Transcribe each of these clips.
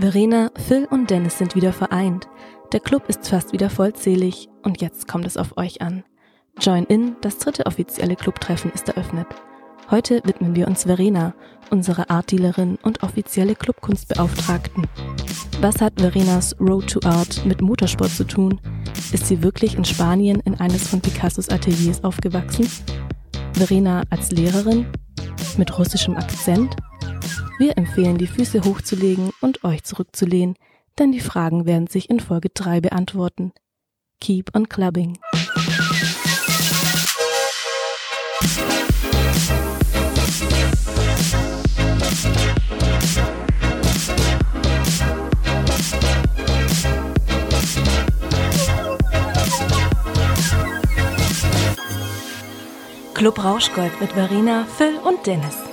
Verena, Phil und Dennis sind wieder vereint. Der Club ist fast wieder vollzählig und jetzt kommt es auf euch an. Join In, das dritte offizielle Clubtreffen, ist eröffnet. Heute widmen wir uns Verena, unsere Artdealerin und offizielle Clubkunstbeauftragten. Was hat Verenas Road to Art mit Motorsport zu tun? Ist sie wirklich in Spanien in eines von Picassos Ateliers aufgewachsen? Verena als Lehrerin? Mit russischem Akzent? Wir empfehlen, die Füße hochzulegen und euch zurückzulehnen, denn die Fragen werden sich in Folge 3 beantworten. Keep on clubbing. Club Rauschgold mit Verena, Phil und Dennis.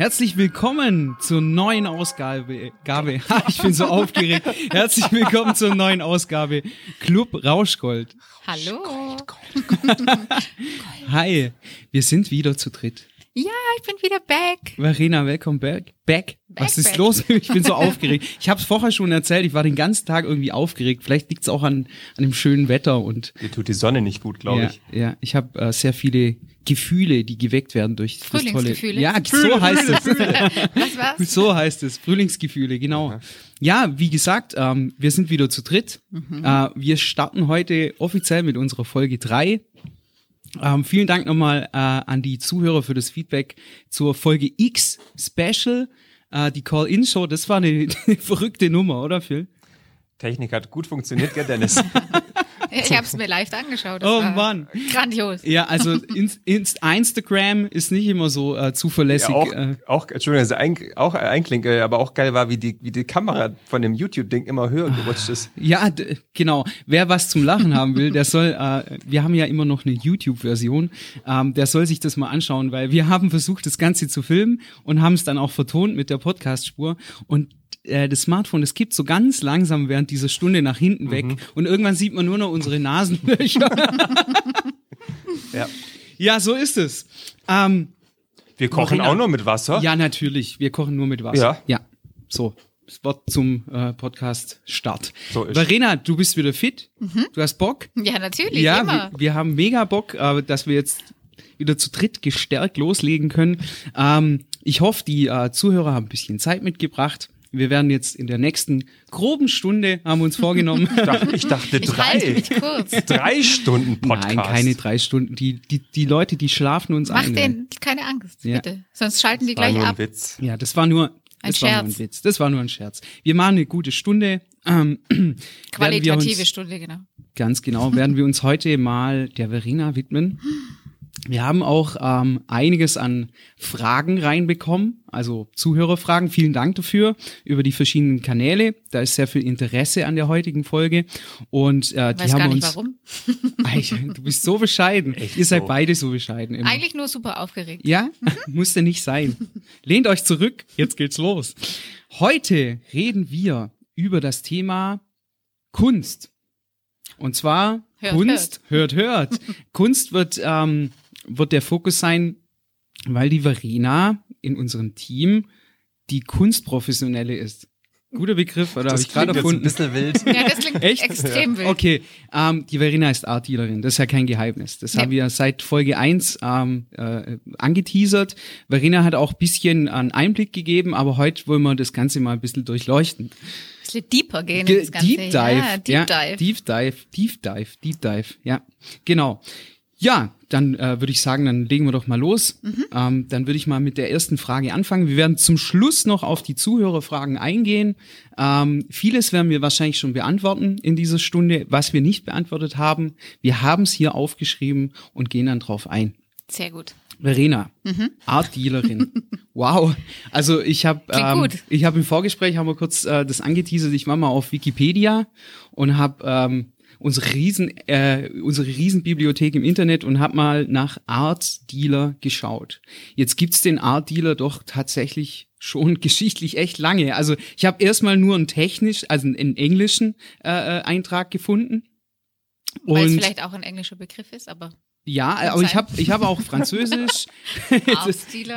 Herzlich willkommen zur neuen Ausgabe. Gabe. Ich bin so aufgeregt. Herzlich willkommen zur neuen Ausgabe Club Rauschgold. Hallo. Hi, wir sind wieder zu dritt. Ja, ich bin wieder back. Verena, welcome back. Back. Was ist los? Ich bin so aufgeregt. Ich habe es vorher schon erzählt, ich war den ganzen Tag irgendwie aufgeregt. Vielleicht liegt es auch an, an dem schönen Wetter und Dir tut die Sonne nicht gut, glaube ja, ich. ja, ich habe äh, sehr viele Gefühle, die geweckt werden durch das tolle. Frühlingsgefühle? Ja, so heißt es. Was war's? So heißt es, Frühlingsgefühle, genau. Ja, wie gesagt, ähm, wir sind wieder zu dritt. Äh, wir starten heute offiziell mit unserer Folge drei. Ähm, vielen Dank nochmal äh, an die Zuhörer für das Feedback zur Folge X Special. Äh, die Call-In-Show, das war eine, eine verrückte Nummer, oder Phil? Technik hat gut funktioniert, gell, Dennis? Ich habe es mir live angeschaut. Das Oh war Mann. Grandios. Ja, also Inst Inst Instagram ist nicht immer so äh, zuverlässig. ja, auch, äh, auch, Entschuldigung, also ein, auch einklinke, aber auch geil war, wie die, wie die Kamera von dem YouTube-Ding immer höher gerutscht ist. Ja, genau. Wer was zum Lachen haben will, der soll, äh, wir haben ja immer noch eine YouTube-Version, ähm, der soll sich das mal anschauen, weil wir haben versucht, das Ganze zu filmen und haben es dann auch vertont mit der Podcast-Spur und äh, das Smartphone, das kippt so ganz langsam während dieser Stunde nach hinten weg und irgendwann sieht man nur noch unsere Nasenlöcher. Ja. ja, so ist es. Ähm, Wir kochen Marina. auch nur mit Wasser. ja, natürlich. Wir kochen nur mit Wasser. Ja. Ja. So. Das Wort zum äh, Podcast Start. So ist. Verena, du bist wieder fit. Du hast Bock. Ja, natürlich, Ja, immer. wir, wir haben mega Bock, äh, dass wir jetzt wieder zu dritt gestärkt loslegen können. Ähm, ich hoffe, die äh, Zuhörer haben ein bisschen Zeit mitgebracht. Wir werden jetzt in der nächsten groben Stunde, haben wir uns vorgenommen. Ich dachte, ich dachte Ich halte drei. mich kurz. Drei Stunden Podcast. Nein, keine drei Stunden. Die, die, die Leute, die schlafen uns Mach ein. denen keine Angst, Ja. bitte. Sonst schalten die War gleich nur ein ab. Witz. Ja, das war nur, Ein das war nur ein Scherz. Witz. Das war nur ein Scherz. Wir machen eine gute Stunde. Ähm, Qualitative uns, Stunde, genau. Ganz genau, werden wir uns heute mal der Verena widmen. Wir haben auch ähm, einiges an Fragen reinbekommen, also Zuhörerfragen. Vielen Dank dafür über die verschiedenen Kanäle. Da ist sehr viel Interesse an der heutigen Folge und äh, die Weiß haben gar nicht uns. warum. Du bist so bescheiden. Ihr seid so. beide so bescheiden. Immer. Eigentlich nur super aufgeregt. Ja, musste nicht sein. Lehnt euch zurück, jetzt geht's los. Heute reden wir über das Thema Kunst. Und zwar Hört, Kunst, hört, hört. Kunst wird, ähm, wird der Fokus sein, weil die Verena in unserem Team die Kunstprofessionelle ist. Guter Begriff, oder habe Das ich gerade klingt jetzt ein erfunden? bisschen wild. Ja, das klingt Echt? extrem wild. Okay, ähm, die Verena ist Art-Dealerin, das ist ja kein Geheimnis. Das Nee. haben wir seit Folge 1 ähm, äh, angeteasert. Verena hat auch bisschen einen Einblick gegeben, aber heute wollen wir das Ganze mal ein bisschen durchleuchten. Ein bisschen deeper gehen Ge- das Ganze. Deep Dive. Ja, Deep ja, Dive. Deep Dive, Deep Dive, Deep Dive, ja, genau. Ja, dann äh, würde ich sagen, dann legen wir doch mal los. Mhm. Ähm, dann würde ich mal mit der ersten Frage anfangen. Wir werden zum Schluss noch auf die Zuhörerfragen eingehen. Ähm, vieles werden wir wahrscheinlich schon beantworten in dieser Stunde. Was wir nicht beantwortet haben, wir haben es hier aufgeschrieben und gehen dann drauf ein. Sehr gut. Verena, Mhm. Art Dealerin. wow. Also ich habe ähm, ich habe im Vorgespräch haben wir kurz äh, das angeteasert. Ich war mal auf Wikipedia und habe ähm, unsere riesen äh, unsere Riesenbibliothek im Internet und habe mal nach Art Dealer geschaut. Jetzt gibt's den Art Dealer doch tatsächlich schon geschichtlich echt lange. Also ich habe erstmal nur einen technisch, also einen englischen äh, äh, Eintrag gefunden. Weil es vielleicht auch ein englischer Begriff ist, aber Ja, aber ich habe ich hab auch Französisch.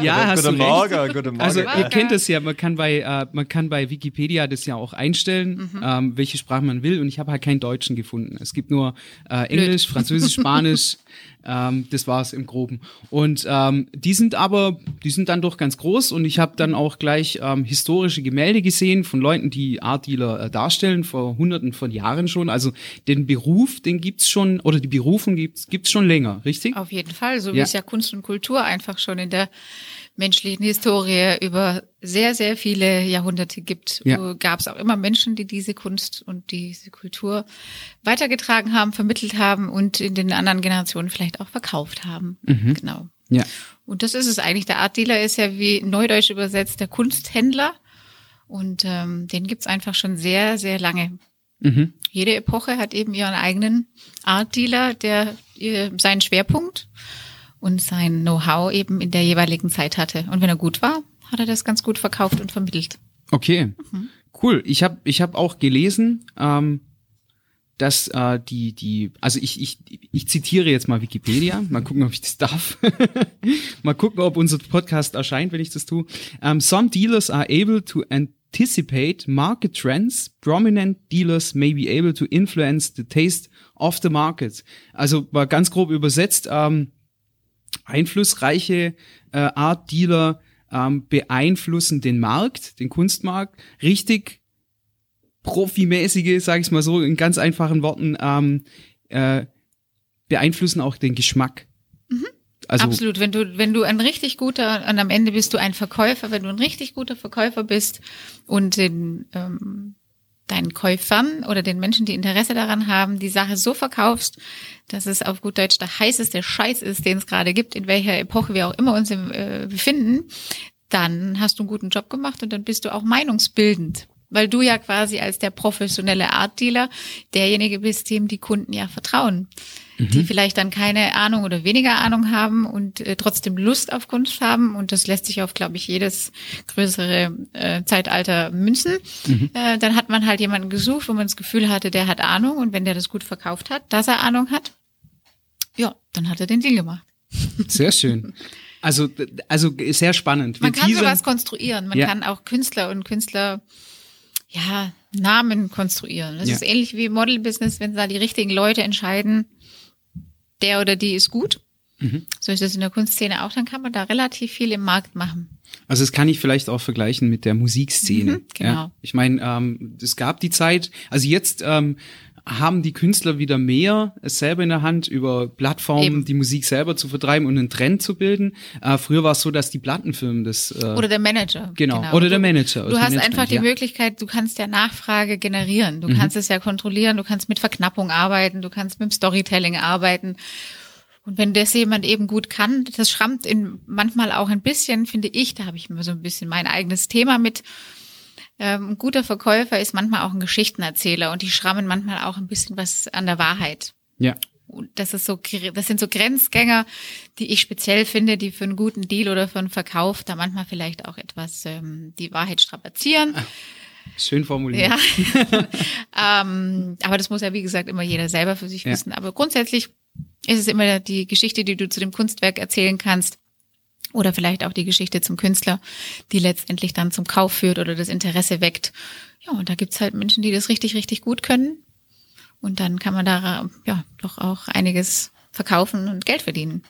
Ja, hast du Guten recht. Morgen, guten Morgen. Also ihr kennt es ja, man kann bei äh, man kann bei Wikipedia das ja auch einstellen, Mhm. ähm, welche Sprache man will und ich habe halt keinen Deutschen gefunden. Es gibt nur äh, Englisch, Französisch, Spanisch. ähm, das war's im Groben. Und ähm, die sind aber, die sind dann doch ganz groß und ich habe dann auch gleich ähm, historische Gemälde gesehen von Leuten, die Art Dealer äh, darstellen vor Hunderten von Jahren schon. Also den Beruf, den gibt's schon oder die Berufung gibt's gibt's schon länger, richtig? Auf jeden Fall, so wie Ja. es ja Kunst und Kultur einfach schon in der menschlichen Historie über sehr, sehr viele Jahrhunderte gibt. Ja. Gab es auch immer Menschen, die diese Kunst und diese Kultur weitergetragen haben, vermittelt haben und in den anderen Generationen vielleicht auch verkauft haben. Mhm. Genau. Ja. Und das ist es eigentlich. Der Art Dealer ist ja wie neudeutsch übersetzt der Kunsthändler. Und ähm, den gibt's einfach schon sehr, sehr lange. Mhm. Jede Epoche hat eben ihren eigenen Art Dealer, der äh, seinen Schwerpunkt und sein Know-how eben in der jeweiligen Zeit hatte. Und wenn er gut war, hat er das ganz gut verkauft und vermittelt. Okay, Mhm. cool. Ich habe ich hab auch gelesen, ähm, dass äh, die die also ich, ich ich zitiere jetzt mal Wikipedia. Mal gucken, ob ich das darf. mal gucken, ob unser Podcast erscheint, wenn ich das tue. Um, some dealers are able to anticipate market trends. Prominent dealers may be able to influence the taste of the market. Also mal ganz grob übersetzt. Ähm, einflussreiche äh, Art Dealer ähm, beeinflussen den Markt, den Kunstmarkt, richtig profimäßige, sage ich mal so in ganz einfachen Worten, ähm, äh, beeinflussen auch den Geschmack. Also Absolut. Wenn du, wenn du ein richtig guter, und am Ende bist du ein Verkäufer, wenn du ein richtig guter Verkäufer bist und den, ähm, deinen Käufern oder den Menschen, die Interesse daran haben, die Sache so verkaufst, dass es auf gut Deutsch der heißeste Scheiß ist, den es gerade gibt, in welcher Epoche wir auch immer uns im, äh, befinden, dann hast du einen guten Job gemacht und dann bist du auch meinungsbildend. Weil du ja quasi als der professionelle Art Dealer derjenige bist, dem die Kunden ja vertrauen. Die vielleicht dann keine Ahnung oder weniger Ahnung haben und äh, trotzdem Lust auf Kunst haben. Und das lässt sich auf, glaube ich, jedes größere äh, Zeitalter münzen. Äh, dann hat man halt jemanden gesucht, wo man das Gefühl hatte, der hat Ahnung. Und wenn der das gut verkauft hat, dass er Ahnung hat, ja, dann hat er den Deal gemacht. sehr schön. Also also sehr spannend. Wir Man kann teasern- sowas konstruieren. Man Ja. kann auch Künstler und Künstler, ja, Namen konstruieren. Das Ja. ist ähnlich wie Model-Business, wenn da die richtigen Leute entscheiden, der oder die ist gut. Mhm. So ist es in der Kunstszene auch, dann kann man da relativ viel im Markt machen. Also das kann ich vielleicht auch vergleichen mit der Musikszene. Mhm, genau. Ja. Ich meine, ähm, es gab die Zeit, also jetzt ähm, haben die Künstler wieder mehr es selber in der Hand, über Plattformen Eben. die Musik selber zu vertreiben und einen Trend zu bilden. Äh, früher war es so, dass die Plattenfirmen das äh, Oder der Manager. Genau. Oder der Du- Manager, Du das hast Management, einfach die ja. Möglichkeit, du kannst ja Nachfrage generieren. Mhm. Du kannst es ja kontrollieren, du kannst mit Verknappung arbeiten, du kannst mit dem Storytelling arbeiten. Und wenn das jemand eben gut kann, das schrammt in manchmal auch ein bisschen, finde ich, da habe ich immer so ein bisschen mein eigenes Thema mit. Ähm, ein guter Verkäufer ist manchmal auch ein Geschichtenerzähler und die schrammen manchmal auch ein bisschen was an der Wahrheit. ja. Und das ist so, das sind so Grenzgänger, die ich speziell finde, die für einen guten Deal oder für einen Verkauf da manchmal vielleicht auch etwas ähm, die Wahrheit strapazieren. Schön formuliert. Ja. ähm, aber das muss ja, wie gesagt, immer jeder selber für sich Ja. wissen. Aber grundsätzlich ist es immer die Geschichte, die du zu dem Kunstwerk erzählen kannst. Oder vielleicht auch die Geschichte zum Künstler, die letztendlich dann zum Kauf führt oder das Interesse weckt. Ja, und da gibt's halt Menschen, die das richtig, richtig gut können. Und dann kann man da ja doch auch einiges verkaufen und Geld verdienen.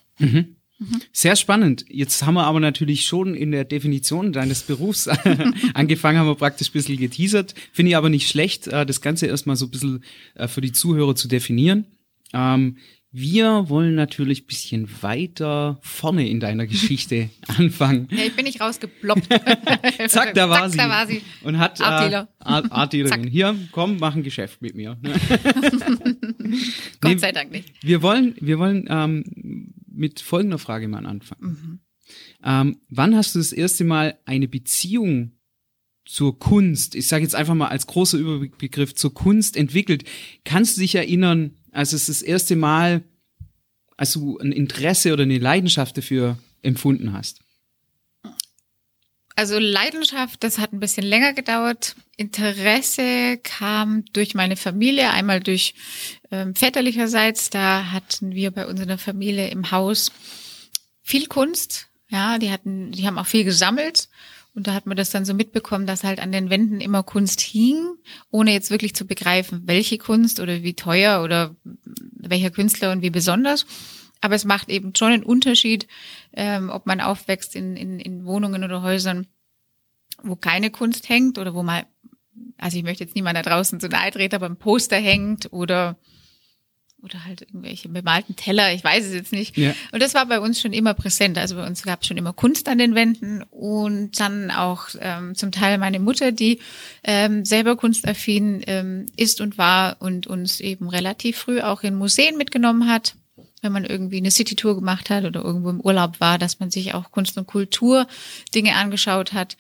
Sehr spannend. Jetzt haben wir aber natürlich schon in der Definition deines Berufs angefangen, haben wir praktisch ein bisschen geteasert. Finde ich aber nicht schlecht, äh, das Ganze erstmal so ein bisschen äh, für die Zuhörer zu definieren. Wir wollen natürlich ein bisschen weiter vorne in deiner Geschichte anfangen. Ja, ich bin nicht rausgeploppt. Zack, da war sie. da war sie. Und hat äh, Artdealer. Art, Artdealerin. Zack. Hier, komm, mach ein Geschäft mit mir. Gott Nee, sei Dank nicht. Wir wollen, wir wollen ähm, mit folgender Frage mal anfangen. Ähm, wann hast du das erste Mal eine Beziehung zur Kunst, ich sage jetzt einfach mal als großer Überbegriff, zur Kunst entwickelt? Kannst du dich erinnern, als es das erste Mal, als du ein Interesse oder eine Leidenschaft dafür empfunden hast? Also Leidenschaft, das hat ein bisschen länger gedauert. Interesse kam durch meine Familie, einmal durch ähm, väterlicherseits. Da hatten wir bei uns in der Familie im Haus viel Kunst. Ja, die hatten, die haben auch viel gesammelt. Und da hat man das dann so mitbekommen, dass halt an den Wänden immer Kunst hing, ohne jetzt wirklich zu begreifen, welche Kunst oder wie teuer oder welcher Künstler und wie besonders. Aber es macht eben schon einen Unterschied, ähm, ob man aufwächst in, in, in Wohnungen oder Häusern, wo keine Kunst hängt oder wo mal, also ich möchte jetzt niemand da draußen zu nahe treten, aber ein Poster hängt oder oder halt irgendwelche bemalten Teller, ich weiß es jetzt nicht. Ja. Und das war bei uns schon immer präsent. Also bei uns gab es schon immer Kunst an den Wänden und dann auch ähm, zum Teil meine Mutter, die ähm, selber kunstaffin ähm, ist und war und uns eben relativ früh auch in Museen mitgenommen hat wenn man irgendwie eine Citytour gemacht hat oder irgendwo im Urlaub war, dass man sich auch Kunst und Kultur Dinge angeschaut hat.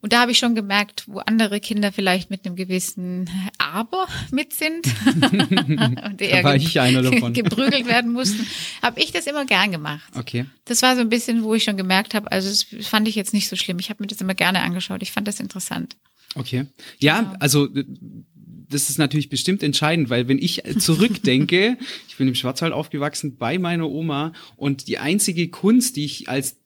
Und da habe ich schon gemerkt, wo andere Kinder vielleicht mit einem gewissen Aber mit sind und eher davon. geprügelt werden mussten, habe ich das immer gern gemacht. Okay. Das war so ein bisschen, wo ich schon gemerkt habe, also das fand ich jetzt nicht so schlimm. Ich habe mir das immer gerne angeschaut. Ich fand das interessant. Okay. Ja, also äh, das ist natürlich bestimmt entscheidend, weil wenn ich zurückdenke, ich bin im Schwarzwald aufgewachsen bei meiner Oma und die einzige Kunst, die ich als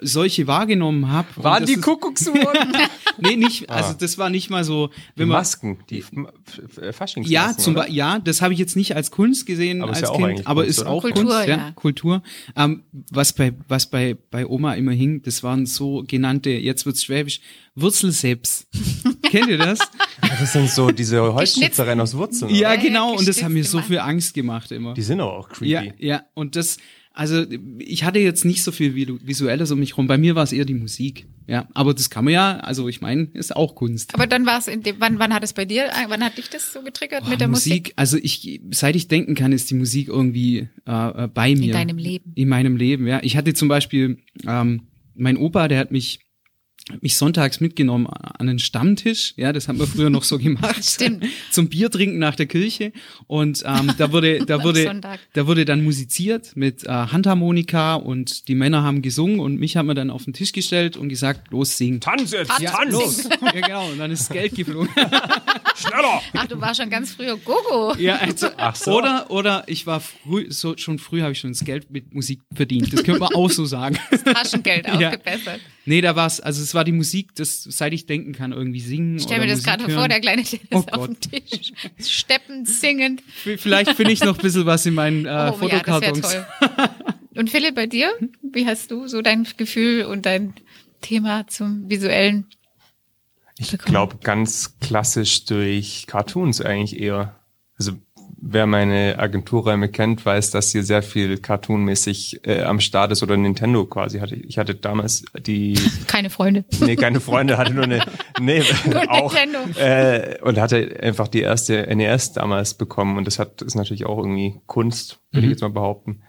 solche wahrgenommen habe, Waren die Kuckucksuhren? Nee, nicht, also Ah. das war nicht mal so, Die wenn man Masken, die F- F- F- Faschingsmasken, ja, zum oder? Be ja, das habe ich jetzt nicht als Kunst gesehen Aber ist als ja auch Kind, aber Kunst, ist oder? auch Kultur, Kunst, ja, ja. Kultur. Ähm, was bei was bei bei Oma immer hing, das waren so genannte, jetzt wird's schwäbisch, Wurzelseps. Kennt ihr das? Das sind so diese Holzschnitzereien aus Wurzeln. ja, oder? ja, genau. Und das hat mir so viel Angst gemacht immer. Die sind aber auch creepy. Ja, ja. Und das, also ich hatte jetzt nicht so viel Visu- Visuelles um mich rum. Bei mir war es eher die Musik. Ja, aber das kann man ja, also ich meine, ist auch Kunst. Aber dann war es in dem, wann, wann hat es bei dir, wann hat dich das so getriggert Boah, mit der Musik? Musik, also ich, seit ich denken kann, ist die Musik irgendwie äh, äh, bei mir. deinem Leben. In meinem Leben, ja. Ich hatte zum Beispiel, ähm, mein Opa, der hat mich mich sonntags mitgenommen an einen Stammtisch, ja, das haben wir früher noch so gemacht. Stimmt. Zum Bier trinken nach der Kirche und ähm, da wurde da wurde da wurde dann musiziert mit äh, Handharmonika und die Männer haben gesungen und mich haben wir dann auf den Tisch gestellt und gesagt, los sing. Tanz jetzt, Ja, tanz! Los. ja, genau, und dann ist das Geld geflogen. Schneller! Ach, du warst schon ganz früher Gogo. Ja, also, Ach so. oder, oder ich war früh, so, schon früh habe ich schon das Geld mit Musik verdient. Das könnte man auch so sagen. Taschengeld Ja. Nee, da war's, also es war die Musik, das, seit ich denken kann, irgendwie singen. Ich stell oder mir das gerade vor, der kleine Dennis Oh auf dem Tisch, steppend, singend. Vielleicht finde ich noch ein bisschen was in meinen äh, Oh ja, das Fotokartons. toll. Und Philipp, bei dir? Wie hast du so dein Gefühl und dein Thema zum visuellen? Ich glaube ganz klassisch durch Cartoons eigentlich eher. Also wer meine Agenturräume kennt, weiß, dass hier sehr viel Cartoonmäßig äh, am Start ist oder Nintendo quasi hatte. Ich hatte damals die, Keine Freunde. nee, keine Freunde, hatte nur eine, nee, auch, Nintendo. äh, und hatte einfach die erste NES damals bekommen und das hat, ist natürlich auch irgendwie Kunst, würde ich jetzt mal behaupten.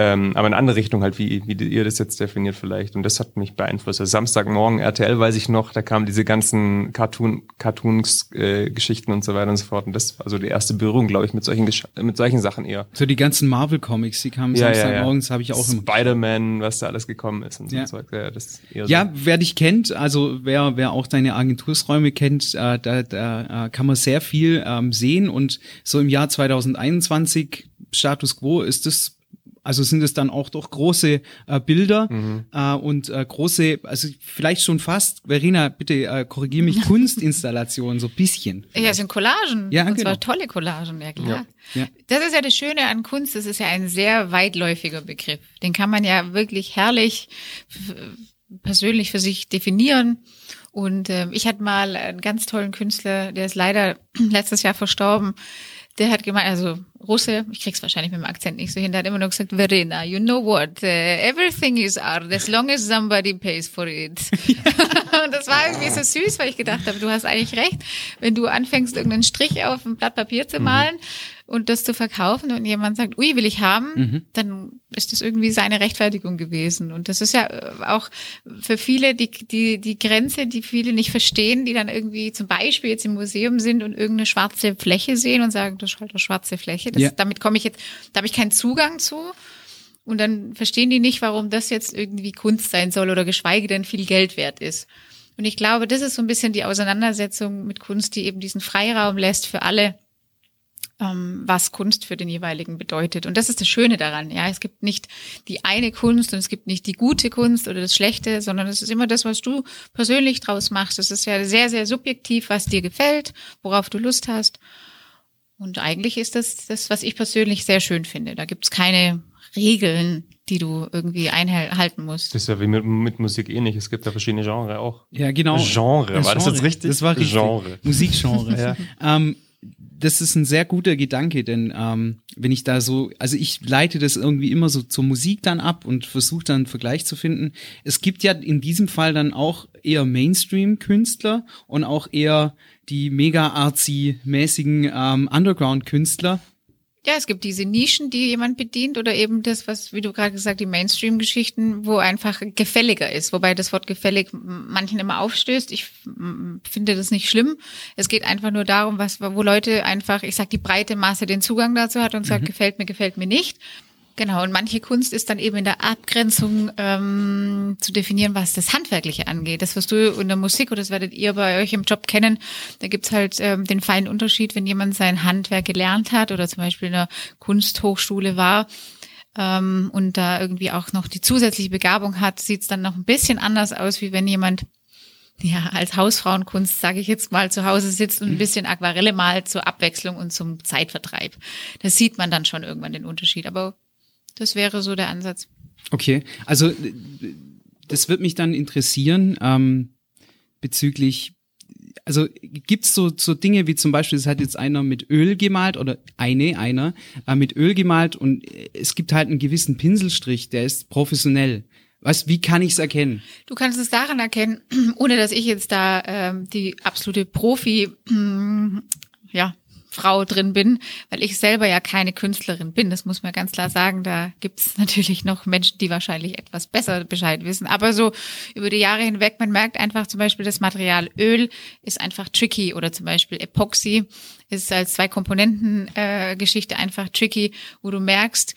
Ähm, aber in eine andere Richtung halt, wie, wie ihr das jetzt definiert vielleicht. Und das hat mich beeinflusst. Also Samstagmorgen RTL weiß ich noch, da kamen diese ganzen Cartoon, Cartoons, äh, Geschichten und so weiter und so fort. Und das war so die erste Berührung, glaube ich, mit solchen, Gesch mit solchen Sachen eher. So die ganzen Marvel-Comics, die kamen Samstagmorgens, habe ich auch immer. Spider-Man, was da alles gekommen ist und so Ja. Zeug. Ja, das eher so. Ja, wer dich kennt, also wer, wer auch deine Agentursräume kennt, äh, da, da äh, kann man sehr viel ähm, sehen und so im Jahr 2021 Status Quo ist es also sind es dann auch doch große äh, Bilder äh, und äh, große, also vielleicht schon fast, Verena, bitte äh, korrigier mich, Kunstinstallationen, so ein bisschen. Ja, es sind Collagen. Ja, und genau. zwar tolle Collagen, ja klar. Ja. Das ist ja das Schöne an Kunst, das ist ja ein sehr weitläufiger Begriff. Den kann man ja wirklich herrlich persönlich für sich definieren. Und ähm, ich hatte mal einen ganz tollen Künstler, der ist leider letztes Jahr verstorben. Der hat gemeint, also Russe, ich krieg's wahrscheinlich mit dem Akzent nicht so hin, der hat immer nur gesagt, Verena, you know what, uh, everything is art as long as somebody pays for it. Und das war irgendwie so süß, weil ich gedacht habe, du hast eigentlich recht, wenn du anfängst, irgendeinen Strich auf ein Blatt Papier zu malen und das zu verkaufen und jemand sagt, ui, will ich haben, dann ist das irgendwie seine Rechtfertigung gewesen. Und das ist ja äh, auch für viele die, die, die Grenze, die viele nicht verstehen, die dann irgendwie zum Beispiel jetzt im Museum sind und irgendeine schwarze Fläche sehen und sagen, das ist halt eine schwarze Fläche. Das, Ja. Damit komme ich jetzt, da habe ich keinen Zugang zu. Und dann verstehen die nicht, warum das jetzt irgendwie Kunst sein soll oder geschweige denn viel Geld wert ist. Und ich glaube, das ist so ein bisschen die Auseinandersetzung mit Kunst, die eben diesen Freiraum lässt für alle, ähm, was Kunst für den jeweiligen bedeutet. Und das ist das Schöne daran. Ja, es gibt nicht die eine Kunst und es gibt nicht die gute Kunst oder das Schlechte, sondern es ist immer das, was du persönlich draus machst. Es ist ja sehr, sehr subjektiv, was dir gefällt, worauf du Lust hast. Und eigentlich ist das das, was ich persönlich sehr schön finde. Da gibt's keine Regeln, die du irgendwie einhalten musst. Das ist ja wie mit, mit Musik ähnlich. Es gibt da verschiedene Genres auch. Ja, genau. Genre, war das jetzt richtig? Das war richtig. Genre. Musikgenre. Ja. Ähm, das ist ein sehr guter Gedanke, denn ähm, wenn ich da so, also ich leite das irgendwie immer so zur Musik dann ab und versuche dann einen Vergleich zu finden. Es gibt ja in diesem Fall dann auch eher Mainstream-Künstler und auch eher die mega artsy-mäßigen ähm, Underground-Künstler. Ja, es gibt diese Nischen, die jemand bedient oder eben das, was, wie du gerade gesagt, die Mainstream-Geschichten, wo einfach gefälliger ist. Wobei das Wort gefällig manchen immer aufstößt. Ich finde das nicht schlimm. Es geht einfach nur darum, was, wo Leute einfach, ich sag, die breite Masse den Zugang dazu hat und sagt, gefällt mir, gefällt mir nicht. Genau, und manche Kunst ist dann eben in der Abgrenzung ähm, zu definieren, was das Handwerkliche angeht. Das, was du in der Musik, oder das werdet ihr bei euch im Job kennen, da gibt's halt ähm, den feinen Unterschied, wenn jemand sein Handwerk gelernt hat oder zum Beispiel in der Kunsthochschule war ähm, und da irgendwie auch noch die zusätzliche Begabung hat, sieht's dann noch ein bisschen anders aus, wie wenn jemand ja, als Hausfrauenkunst, sage ich jetzt mal, zu Hause sitzt und ein bisschen Aquarelle malt zur Abwechslung und zum Zeitvertreib. Da sieht man dann schon irgendwann den Unterschied. Aber das wäre so der Ansatz. Okay, also äh, das wird mich dann interessieren ähm, bezüglich, also gibt's so, so Dinge wie zum Beispiel, es hat jetzt einer mit Öl gemalt oder eine, einer äh, mit Öl gemalt und es gibt halt einen gewissen Pinselstrich, der ist professionell. Was, wie kann ich es erkennen? Du kannst es daran erkennen, ohne dass ich jetzt da ähm, die absolute Profi, ja, Frau drin bin, weil ich selber ja keine Künstlerin bin. Das muss man ganz klar sagen. Da gibt es natürlich noch Menschen, die wahrscheinlich etwas besser Bescheid wissen. Aber so über die Jahre hinweg, man merkt einfach zum Beispiel, das Material Öl ist einfach tricky oder zum Beispiel Epoxy ist als zwei Komponenten äh, einfach tricky, wo du merkst,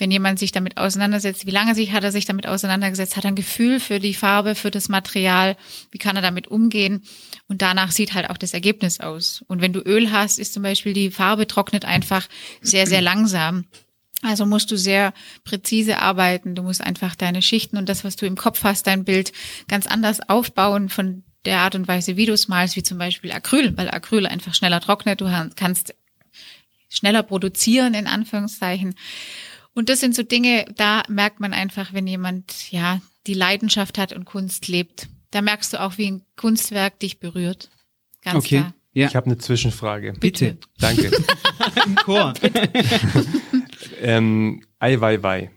wenn jemand sich damit auseinandersetzt, wie lange sich hat er sich damit auseinandergesetzt, hat er ein Gefühl für die Farbe, für das Material, wie kann er damit umgehen und danach sieht halt auch das Ergebnis aus. Und wenn du Öl hast, ist zum Beispiel die Farbe trocknet einfach sehr, sehr langsam. Also musst du sehr präzise arbeiten. Du musst einfach deine Schichten und das, was du im Kopf hast, dein Bild ganz anders aufbauen von der Art und Weise, wie du es malst, wie zum Beispiel Acryl, weil Acryl einfach schneller trocknet. Du kannst schneller produzieren, in Anführungszeichen. Und das sind so Dinge, da merkt man einfach, wenn jemand, ja, die Leidenschaft hat und Kunst lebt. Da merkst du auch, wie ein Kunstwerk dich berührt. Ganz Okay. klar. Ja, Ich habe eine Zwischenfrage. bitte. Danke. Im Chor. ähm, Ai Weiwei.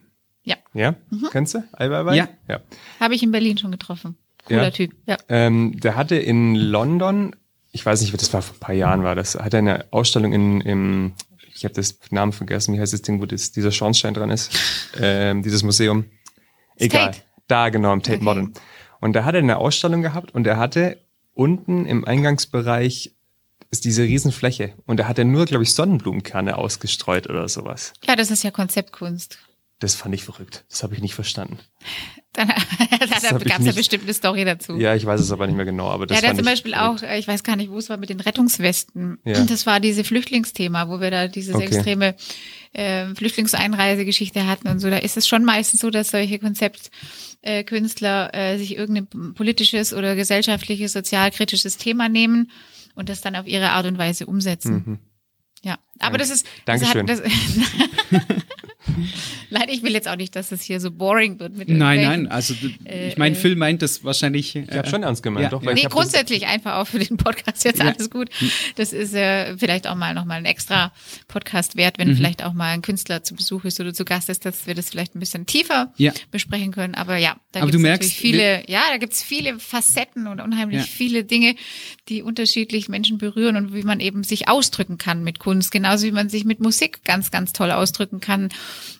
Ja. Ja? Kennst du? Ai Weiwei? Ja. ja. Habe ich in Berlin schon getroffen. Cooler Ja. Typ. Ja. Ähm, der hatte in London, ich weiß nicht, das war vor ein paar Jahren war das, hat er eine Ausstellung in, im, ich habe das Namen vergessen, wie heißt das Ding, wo das, dieser Schornstein dran ist, ähm, dieses Museum. Egal. Tate. Da, genau, im Tate Okay. Modern. Und da hat er eine Ausstellung gehabt und er hatte unten im Eingangsbereich ist diese Riesenfläche und da hat er nur, glaube ich, Sonnenblumenkerne ausgestreut oder sowas. ja, das ist ja Konzeptkunst. Das fand ich verrückt. Das habe ich nicht verstanden. Dann, da gab es ja bestimmt eine Story dazu. Ja, ich weiß es aber nicht mehr genau. Aber das ja, fand zum Beispiel verrückt. auch, äh, ich weiß gar nicht, wo es war mit den Rettungswesten. Ja. Das war diese Flüchtlingsthema, wo wir da diese Okay. extreme äh, Flüchtlingseinreisegeschichte hatten und so. Da ist es schon meistens so, dass solche Konzeptkünstler äh, sich irgendein politisches oder gesellschaftliches, sozialkritisches Thema nehmen und das dann auf ihre Art und Weise umsetzen. Ja, aber das ist. Das Dankeschön. hat, das, Nein, ich will jetzt auch nicht, dass es hier so boring wird mit Nein, nein, also Äh, ich meine, äh. Phil meint das wahrscheinlich. Ich habe schon ernst gemeint, ja, doch. ja. Weil Nee, grundsätzlich einfach auch für den Podcast jetzt Ja. alles gut. Das ist äh, vielleicht auch mal nochmal ein extra Podcast wert, Mhm. wenn vielleicht auch mal ein Künstler zu Besuch ist oder zu Gast ist, dass wir das vielleicht ein bisschen tiefer Ja. besprechen können. Aber ja, da Aber du merkst, viele, ja, da gibt es viele Facetten und unheimlich Ja. viele Dinge, die unterschiedlich Menschen berühren und wie man eben sich ausdrücken kann mit Kunst, genauso wie man sich mit Musik ganz, ganz toll ausdrücken kann.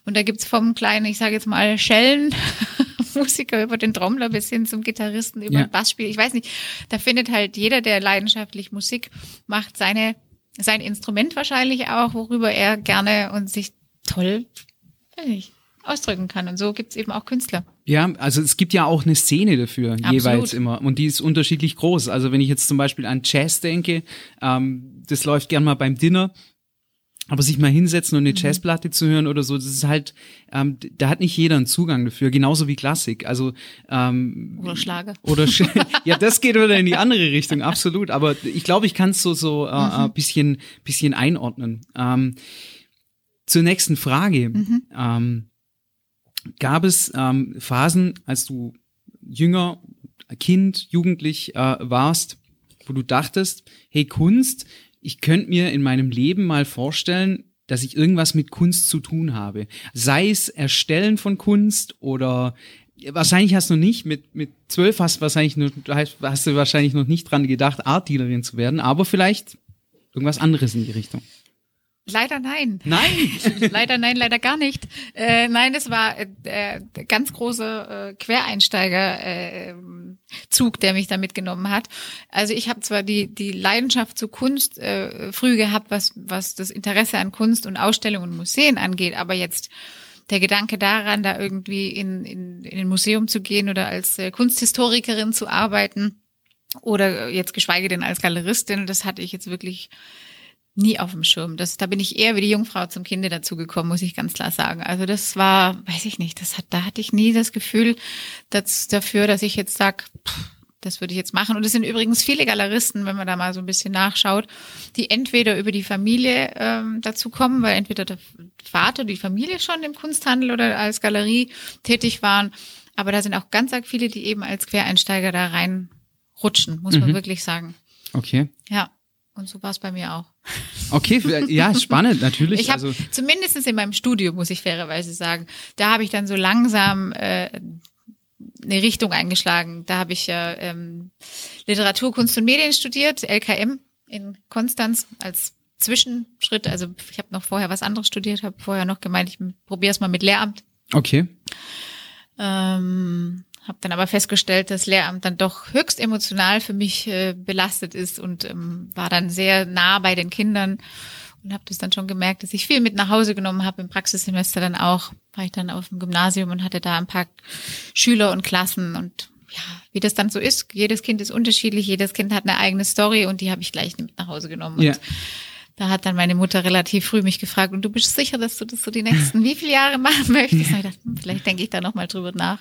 Und da gibt's vom kleinen, ich sage jetzt mal, Schellen, Musiker über den Trommler bis hin zum Gitarristen über Ja. den Bassspiel. Ich weiß nicht, da findet halt jeder, der leidenschaftlich Musik macht, seine, sein Instrument wahrscheinlich auch, worüber er gerne und sich toll, weiß nicht, ausdrücken kann. Und so gibt's eben auch Künstler. Ja, also es gibt ja auch eine Szene dafür, Absolut. jeweils immer. Und die ist unterschiedlich groß. Also wenn ich jetzt zum Beispiel an Jazz denke, ähm, das läuft gern mal beim Dinner. Aber sich mal hinsetzen und eine Jazzplatte zu hören oder so, das ist halt, ähm, da hat nicht jeder einen Zugang dafür, genauso wie Klassik. Also ähm, Oder Schlager. oder Sch ja, das geht wieder in die andere Richtung, absolut. Aber ich glaube, ich kann es so so äh, ein bisschen bisschen einordnen. Ähm, zur nächsten Frage: ähm, Gab es ähm, Phasen, als du jünger, Kind, Jugendlich äh, warst, wo du dachtest, hey Kunst, ich könnte mir in meinem Leben mal vorstellen, dass ich irgendwas mit Kunst zu tun habe. Sei es Erstellen von Kunst oder wahrscheinlich hast du nicht, mit, mit zwölf hast, wahrscheinlich nur, hast, du wahrscheinlich noch nicht dran gedacht, Art-Dealerin zu werden, aber vielleicht irgendwas anderes in die Richtung. Leider nein. Nein! leider nein, leider gar nicht. Äh, nein, es war äh, der ganz große äh, Quereinsteiger äh, Zug, der mich da mitgenommen hat. Also ich habe zwar die die Leidenschaft zu Kunst äh, früh gehabt, was was das Interesse an Kunst und Ausstellungen und Museen angeht, aber jetzt der Gedanke daran, da irgendwie in, in, in ein Museum zu gehen oder als äh, Kunsthistorikerin zu arbeiten oder jetzt geschweige denn als Galeristin, das hatte ich jetzt wirklich nie auf dem Schirm. Das, da bin ich eher wie die Jungfrau zum Kinde dazugekommen, muss ich ganz klar sagen. Also das war, weiß ich nicht, das hat, da hatte ich nie das Gefühl dass, dafür, dass ich jetzt sag, pff, das würde ich jetzt machen. Und es sind übrigens viele Galeristen, wenn man da mal so ein bisschen nachschaut, die entweder über die Familie ähm, dazu kommen, weil entweder der Vater, die Familie schon im Kunsthandel oder als Galerie tätig waren. Aber da sind auch ganz arg viele, die eben als Quereinsteiger da reinrutschen, muss man wirklich sagen. Okay. Ja. Und so war es bei mir auch. Okay, ja, spannend, natürlich. Ich habe also, zumindest in meinem Studium, muss ich fairerweise sagen, da habe ich dann so langsam äh, eine Richtung eingeschlagen. Da habe ich ja ähm, Literatur, Kunst und Medien studiert, LKM in Konstanz als Zwischenschritt. Also ich habe noch vorher was anderes studiert, habe vorher noch gemeint, ich probiere es mal mit Lehramt. okay. Ähm, habe dann aber festgestellt, dass Lehramt dann doch höchst emotional für mich äh, belastet ist und ähm, war dann sehr nah bei den Kindern und habe das dann schon gemerkt, dass ich viel mit nach Hause genommen habe im Praxissemester dann auch. War ich dann auf dem Gymnasium und hatte da ein paar Schüler und Klassen und ja, wie das dann so ist. Jedes Kind ist unterschiedlich, jedes Kind hat eine eigene Story und die habe ich gleich mit nach Hause genommen. Und Ja. da hat dann meine Mutter relativ früh mich gefragt, und du bist sicher, dass du das so die nächsten wie viele Jahre machen möchtest? Und ich dachte, hm, vielleicht denke ich da nochmal drüber nach.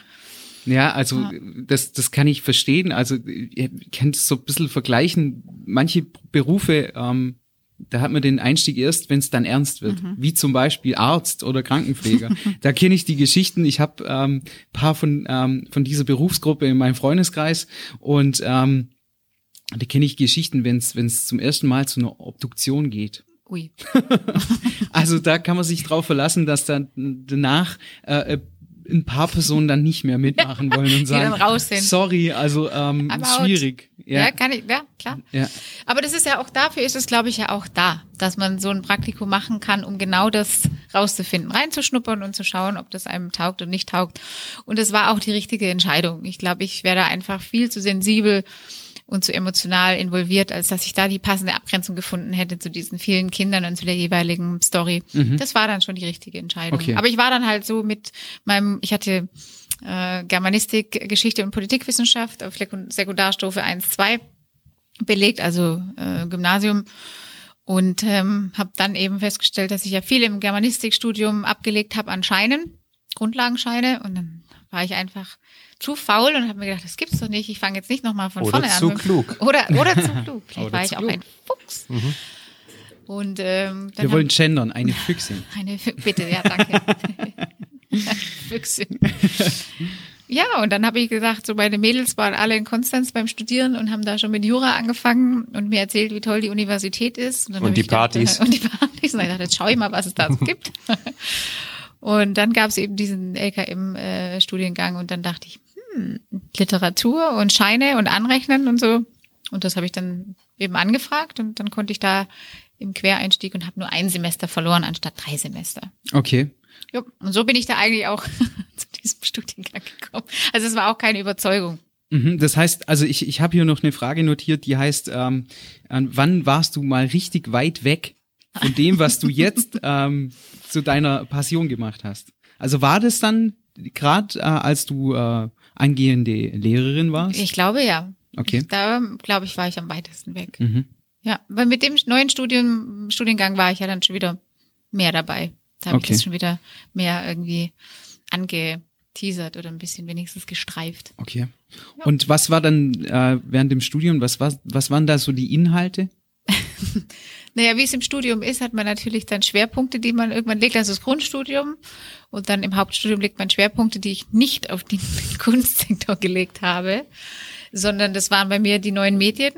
Ja, also Ja. das, das kann ich verstehen. Also ihr könnt es so ein bisschen vergleichen. Manche Berufe, ähm, da hat man den Einstieg erst, wenn es dann ernst wird. Wie zum Beispiel Arzt oder Krankenpfleger. da kenne ich die Geschichten. Ich habe ähm, paar von, ähm, von dieser Berufsgruppe in meinem Freundeskreis und ähm, da kenne ich Geschichten, wenn es zum ersten Mal zu einer Obduktion geht. Ui. Also da kann man sich drauf verlassen, dass dann danach äh, ein paar Personen dann nicht mehr mitmachen wollen und sagen, raus sind. sorry, also ähm, schwierig. Ja. Ja, kann ich, ja, klar. ja. Aber das ist ja auch dafür ist es, glaube ich, ja auch da, dass man so ein Praktikum machen kann, um genau das rauszufinden, reinzuschnuppern und zu schauen, ob das einem taugt und nicht taugt. Und es war auch die richtige Entscheidung. Ich glaube, ich wäre da einfach viel zu sensibel und zu emotional involviert, als dass ich da die passende Abgrenzung gefunden hätte zu diesen vielen Kindern und zu der jeweiligen Story. Das war dann schon die richtige Entscheidung. Okay. Aber ich war dann halt so mit meinem, ich hatte äh, Germanistik, Geschichte und Politikwissenschaft auf Sekund- Sekundarstufe 1, 2 belegt, also äh, Gymnasium. Und ähm, habe dann eben festgestellt, dass ich ja viel im Germanistikstudium abgelegt habe an Scheinen, Grundlagenscheine. Und dann war ich einfach zu faul und habe mir gedacht, das gibt's doch nicht. Ich fange jetzt nicht nochmal von Oder vorne zu an. klug. Oder, oder zu klug. Vielleicht Oder war ich zu auch klug. ein Fuchs. Und ähm, dann Wir wollen gendern, eine Füchsin. eine, bitte, ja, danke. Füchsin. Ja, und dann habe ich gesagt, so meine Mädels waren alle in Konstanz beim Studieren und haben da schon mit Jura angefangen und mir erzählt, wie toll die Universität ist. dann Und hab die gedacht, Partys. und die Partys. Und ich dachte, jetzt schau ich mal, was es da so gibt. Und dann gab es eben diesen LKM-Studiengang und dann dachte ich, Literatur und Scheine und Anrechnen und so. Und das habe ich dann eben angefragt und dann konnte ich da im Quereinstieg und habe nur ein Semester verloren anstatt drei Semester. Okay. Ja, und so bin ich da eigentlich auch zu diesem Studiengang gekommen. Also es war auch keine Überzeugung. Mhm, Das heißt, also ich, ich habe hier noch eine Frage notiert, die heißt, ähm, an wann warst du mal richtig weit weg von dem, was du jetzt ähm, zu deiner Passion gemacht hast? Also war das dann gerade, äh, als du äh, angehende Lehrerin warst? Ich glaube ja. Okay. Da, glaube ich, war ich am weitesten weg. Mhm. Ja, weil mit dem neuen Studium, Studiengang war ich ja dann schon wieder mehr dabei. Da habe Okay. ich das schon wieder mehr irgendwie angeteasert oder ein bisschen wenigstens gestreift. Okay. Und was war dann äh, während dem Studium, was, war, was waren da so die Inhalte? Naja, wie es im Studium ist, hat man natürlich dann Schwerpunkte, die man irgendwann legt. Also das Grundstudium und dann im Hauptstudium legt man Schwerpunkte, die ich nicht auf den Kunstsektor gelegt habe, sondern das waren bei mir die neuen Medien.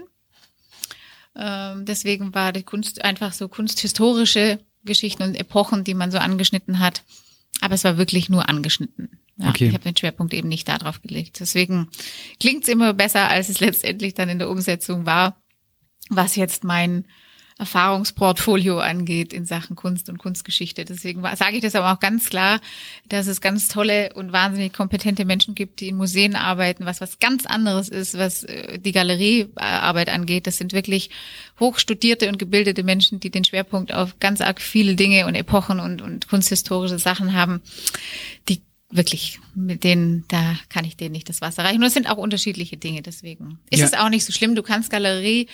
Ähm, deswegen war die Kunst einfach so kunsthistorische Geschichten und Epochen, die man so angeschnitten hat. Aber es war wirklich nur angeschnitten. Ja, Okay. Ich habe den Schwerpunkt eben nicht darauf gelegt. Deswegen klingt es immer besser, als es letztendlich dann in der Umsetzung war, was jetzt mein Erfahrungsportfolio angeht in Sachen Kunst und Kunstgeschichte. Deswegen sage ich das aber auch ganz klar, dass es ganz tolle und wahnsinnig kompetente Menschen gibt, die in Museen arbeiten, was was ganz anderes ist, was äh, die Galeriearbeit angeht. Das sind wirklich hochstudierte und gebildete Menschen, die den Schwerpunkt auf ganz arg viele Dinge und Epochen und, und kunsthistorische Sachen haben, die wirklich, mit denen, da kann ich denen nicht das Wasser reichen. Und es sind auch unterschiedliche Dinge, deswegen ist Ja. es auch nicht so schlimm. Du kannst Galerie,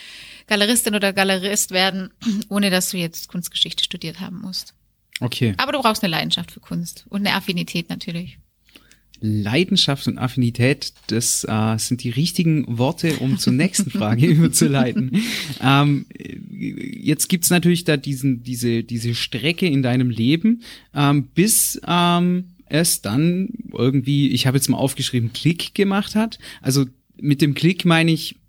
Galeristin oder Galerist werden, ohne dass du jetzt Kunstgeschichte studiert haben musst. Okay. Aber du brauchst eine Leidenschaft für Kunst und eine Affinität natürlich. Leidenschaft und Affinität, das äh, sind die richtigen Worte, um zur nächsten Frage überzuleiten. Ähm, jetzt gibt's natürlich da diesen, diese, diese Strecke in deinem Leben, ähm, bis ähm, es dann irgendwie, ich habe jetzt mal aufgeschrieben, Klick gemacht hat. Also mit dem Klick meine ich,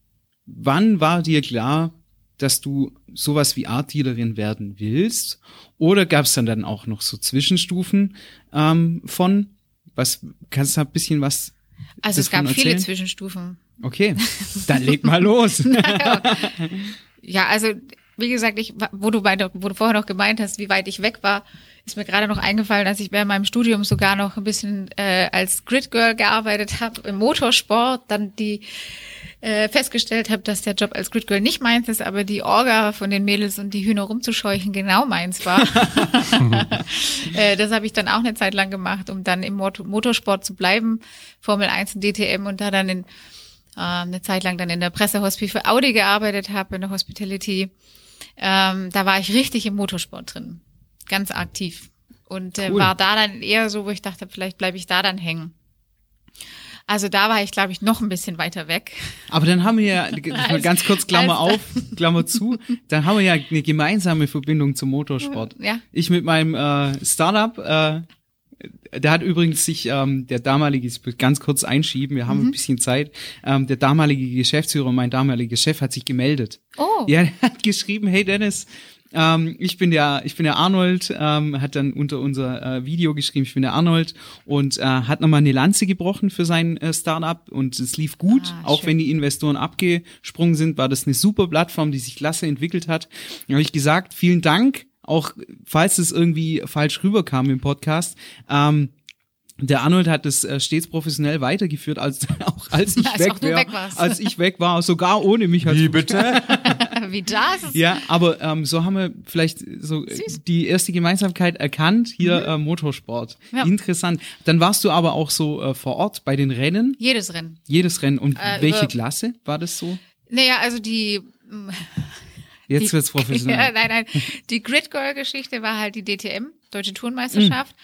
wann war dir klar, dass du sowas wie Art-Dealerin werden willst? Oder gab es dann dann auch noch so Zwischenstufen ähm, von? Was kannst du da ein bisschen was? Also es gab viele erzählen? Zwischenstufen. Okay, dann leg mal los. Ja, also wie gesagt, ich, wo du, bei, wo du vorher noch gemeint hast, wie weit ich weg war, ist mir gerade noch eingefallen, dass ich während meinem Studium sogar noch ein bisschen äh, als Grid Girl gearbeitet habe im Motorsport, dann die äh, festgestellt habe, dass der Job als Grid Girl nicht meins ist, aber die Orga von den Mädels und die Hühner rumzuscheuchen genau meins war. äh, das habe ich dann auch eine Zeit lang gemacht, um dann im Motor Motorsport zu bleiben, Formel 1 und DTM und da dann in äh, eine Zeit lang dann in der Pressehospice für Audi gearbeitet habe, in der Hospitality. Ähm, da war ich richtig im Motorsport drin, ganz aktiv. Und äh, Cool. war da dann eher so, wo ich dachte, vielleicht bleibe ich da dann hängen. Also da war ich, glaube ich, noch ein bisschen weiter weg. Aber dann haben wir ja, ganz kurz Klammer auf, Klammer zu, dann haben wir ja eine gemeinsame Verbindung zum Motorsport. Ja. Ich mit meinem äh, Startup, äh, der hat übrigens sich, ähm, der damalige, ich will ganz kurz einschieben, wir haben Mhm. ein bisschen Zeit, ähm, der damalige Geschäftsführer, mein damaliger Chef hat sich gemeldet. Oh. Ja, er hat geschrieben, hey Dennis, ähm, ich bin der, ich bin der Arnold, ähm, hat dann unter unser äh, Video geschrieben, ich bin der Arnold und äh, hat nochmal eine Lanze gebrochen für sein äh, Startup und es lief gut, Ah, auch schön. wenn die Investoren abgesprungen sind, war das eine super Plattform, die sich klasse entwickelt hat. Dann habe ich gesagt, vielen Dank, auch falls es irgendwie falsch rüberkam im Podcast. Ähm, der Arnold hat es äh, stets professionell weitergeführt, als auch als ich Als weg wär, weg warst. als ich weg war, sogar ohne mich als Wie bitte? Wie das? ja, aber ähm, so haben wir vielleicht so äh, Süß. die erste Gemeinsamkeit erkannt, hier äh, Motorsport. Ja. Interessant. Dann warst du aber auch so äh, vor Ort bei den Rennen, Jedes Rennen. jedes Rennen. Und Äh, welche Klasse war das so? Naja, also die mm, Jetzt Die- wird's Ja, professionell. nein, nein. Die Grid Girl Geschichte war halt die DTM, Deutsche Tourenmeisterschaft.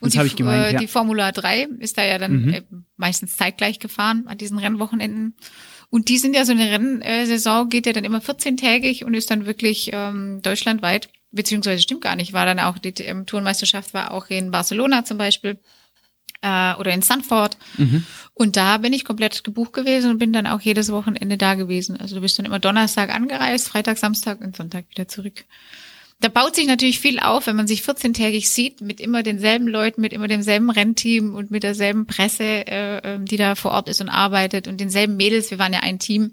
Und Das die, gemeint, äh, ja. die Formula 3 ist da ja dann äh, meistens zeitgleich gefahren an diesen Rennwochenenden. Und die sind ja so eine Rennsaison, geht ja dann immer 14-tägig und ist dann wirklich ähm, deutschlandweit, beziehungsweise stimmt gar nicht, war dann auch die DTM-Tourenmeisterschaft war auch in Barcelona zum Beispiel äh, oder in Sanford. Und da bin ich komplett gebucht gewesen und bin dann auch jedes Wochenende da gewesen. Also du bist dann immer Donnerstag angereist, Freitag, Samstag und Sonntag wieder zurück. Da baut sich natürlich viel auf, wenn man sich 14-tägig sieht, mit immer denselben Leuten, mit immer demselben Rennteam und mit derselben Presse, äh, ähm, die da vor Ort ist und arbeitet und denselben Mädels. Wir waren ja ein Team.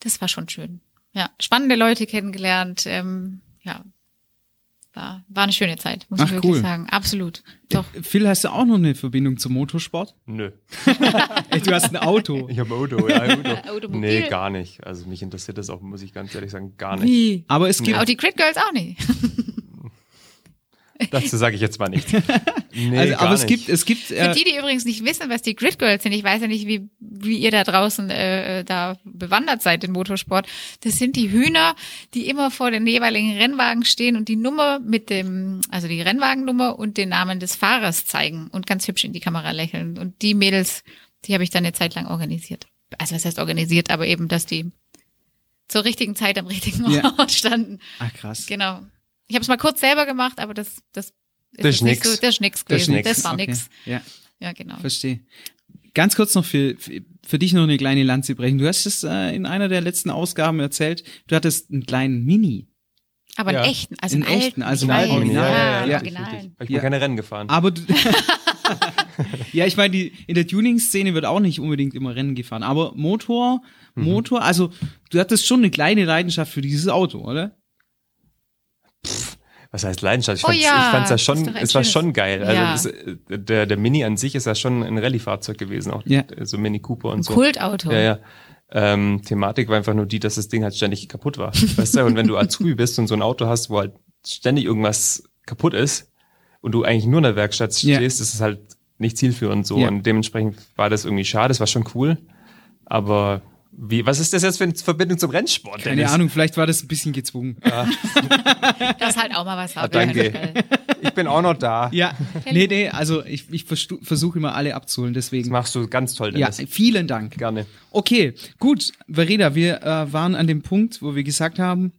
Das war schon schön. Ja, spannende Leute kennengelernt. Ähm, ja, war, war eine schöne Zeit, muss Ach, ich wirklich cool. sagen. Absolut. Doch. Phil, hast du auch noch eine Verbindung zum Motorsport? Nö. Ey, du hast ein Auto. Ich habe Auto, ja, Auto. Automobil. Nee, gar nicht. Also mich interessiert das auch, muss ich ganz ehrlich sagen, gar nicht. Wie? Aber es gibt, Auch die Crit Girls auch nicht. Dazu sage ich jetzt mal nicht. Nee, also, gar aber es nicht. gibt, es gibt, Für äh, die, die übrigens nicht wissen, was die Grid Girls sind, ich weiß ja nicht, wie, wie ihr da draußen äh, da bewandert seid in Motorsport. Das sind die Hühner, die immer vor den jeweiligen Rennwagen stehen und die Nummer mit dem, also die Rennwagennummer und den Namen des Fahrers zeigen und ganz hübsch in die Kamera lächeln. Und die Mädels, die habe ich dann eine Zeit lang organisiert. Also was heißt organisiert, aber eben, dass die zur richtigen Zeit am richtigen Ja. Ort standen. ah, krass. Genau. Ich habe es mal kurz selber gemacht, aber das, das Das ist nix. So, das ist nix Das ist gewesen. nix. Das war Okay. nix. Ja, Ja, genau. verstehe. Ganz kurz noch für, für, dich noch eine kleine Lanze brechen. Du hast es äh, in einer der letzten Ausgaben erzählt, du hattest einen kleinen Mini. Aber Ja. einen echten, also Einen einen echten, alten, also ich einen. Original. Ja, Ja, ja, Richtig, Original. Hab ich Ja. keine Rennen gefahren. Aber du, ja, ich meine, die, in der Tuning-Szene wird auch nicht unbedingt immer Rennen gefahren. Aber Motor, Mhm. Motor, also du hattest schon eine kleine Leidenschaft für dieses Auto, oder? Was heißt Leidenschaft? Ich Oh fand's, ja, ich fand's ja das schon, es war schon geil. Also Ja. das, äh, der, der Mini an sich ist ja schon ein Rallye-Fahrzeug gewesen, auch Ja. so Mini Cooper und Ein so. Kultauto. Ja, ja. Ähm, Thematik war einfach nur die, dass das Ding halt ständig kaputt war. Weißt du, und wenn du Azubi bist und so ein Auto hast, wo halt ständig irgendwas kaputt ist und du eigentlich nur in der Werkstatt Ja. stehst, ist es halt nicht zielführend so. Ja. Und dementsprechend war das irgendwie schade, es war schon cool. Aber wie, was ist das jetzt für eine Verbindung zum Rennsport? Keine Dennis? Ahnung, vielleicht war das ein bisschen gezwungen. Das halt auch mal was Ah, haben. danke. Ich bin auch noch da. Ja, nee, nee, also ich, ich versuche immer alle abzuholen, Das deswegen. machst du ganz toll, Ja, Dennis. vielen Dank. Gerne. Okay, gut. Verena, wir äh, waren an dem Punkt, wo wir gesagt haben,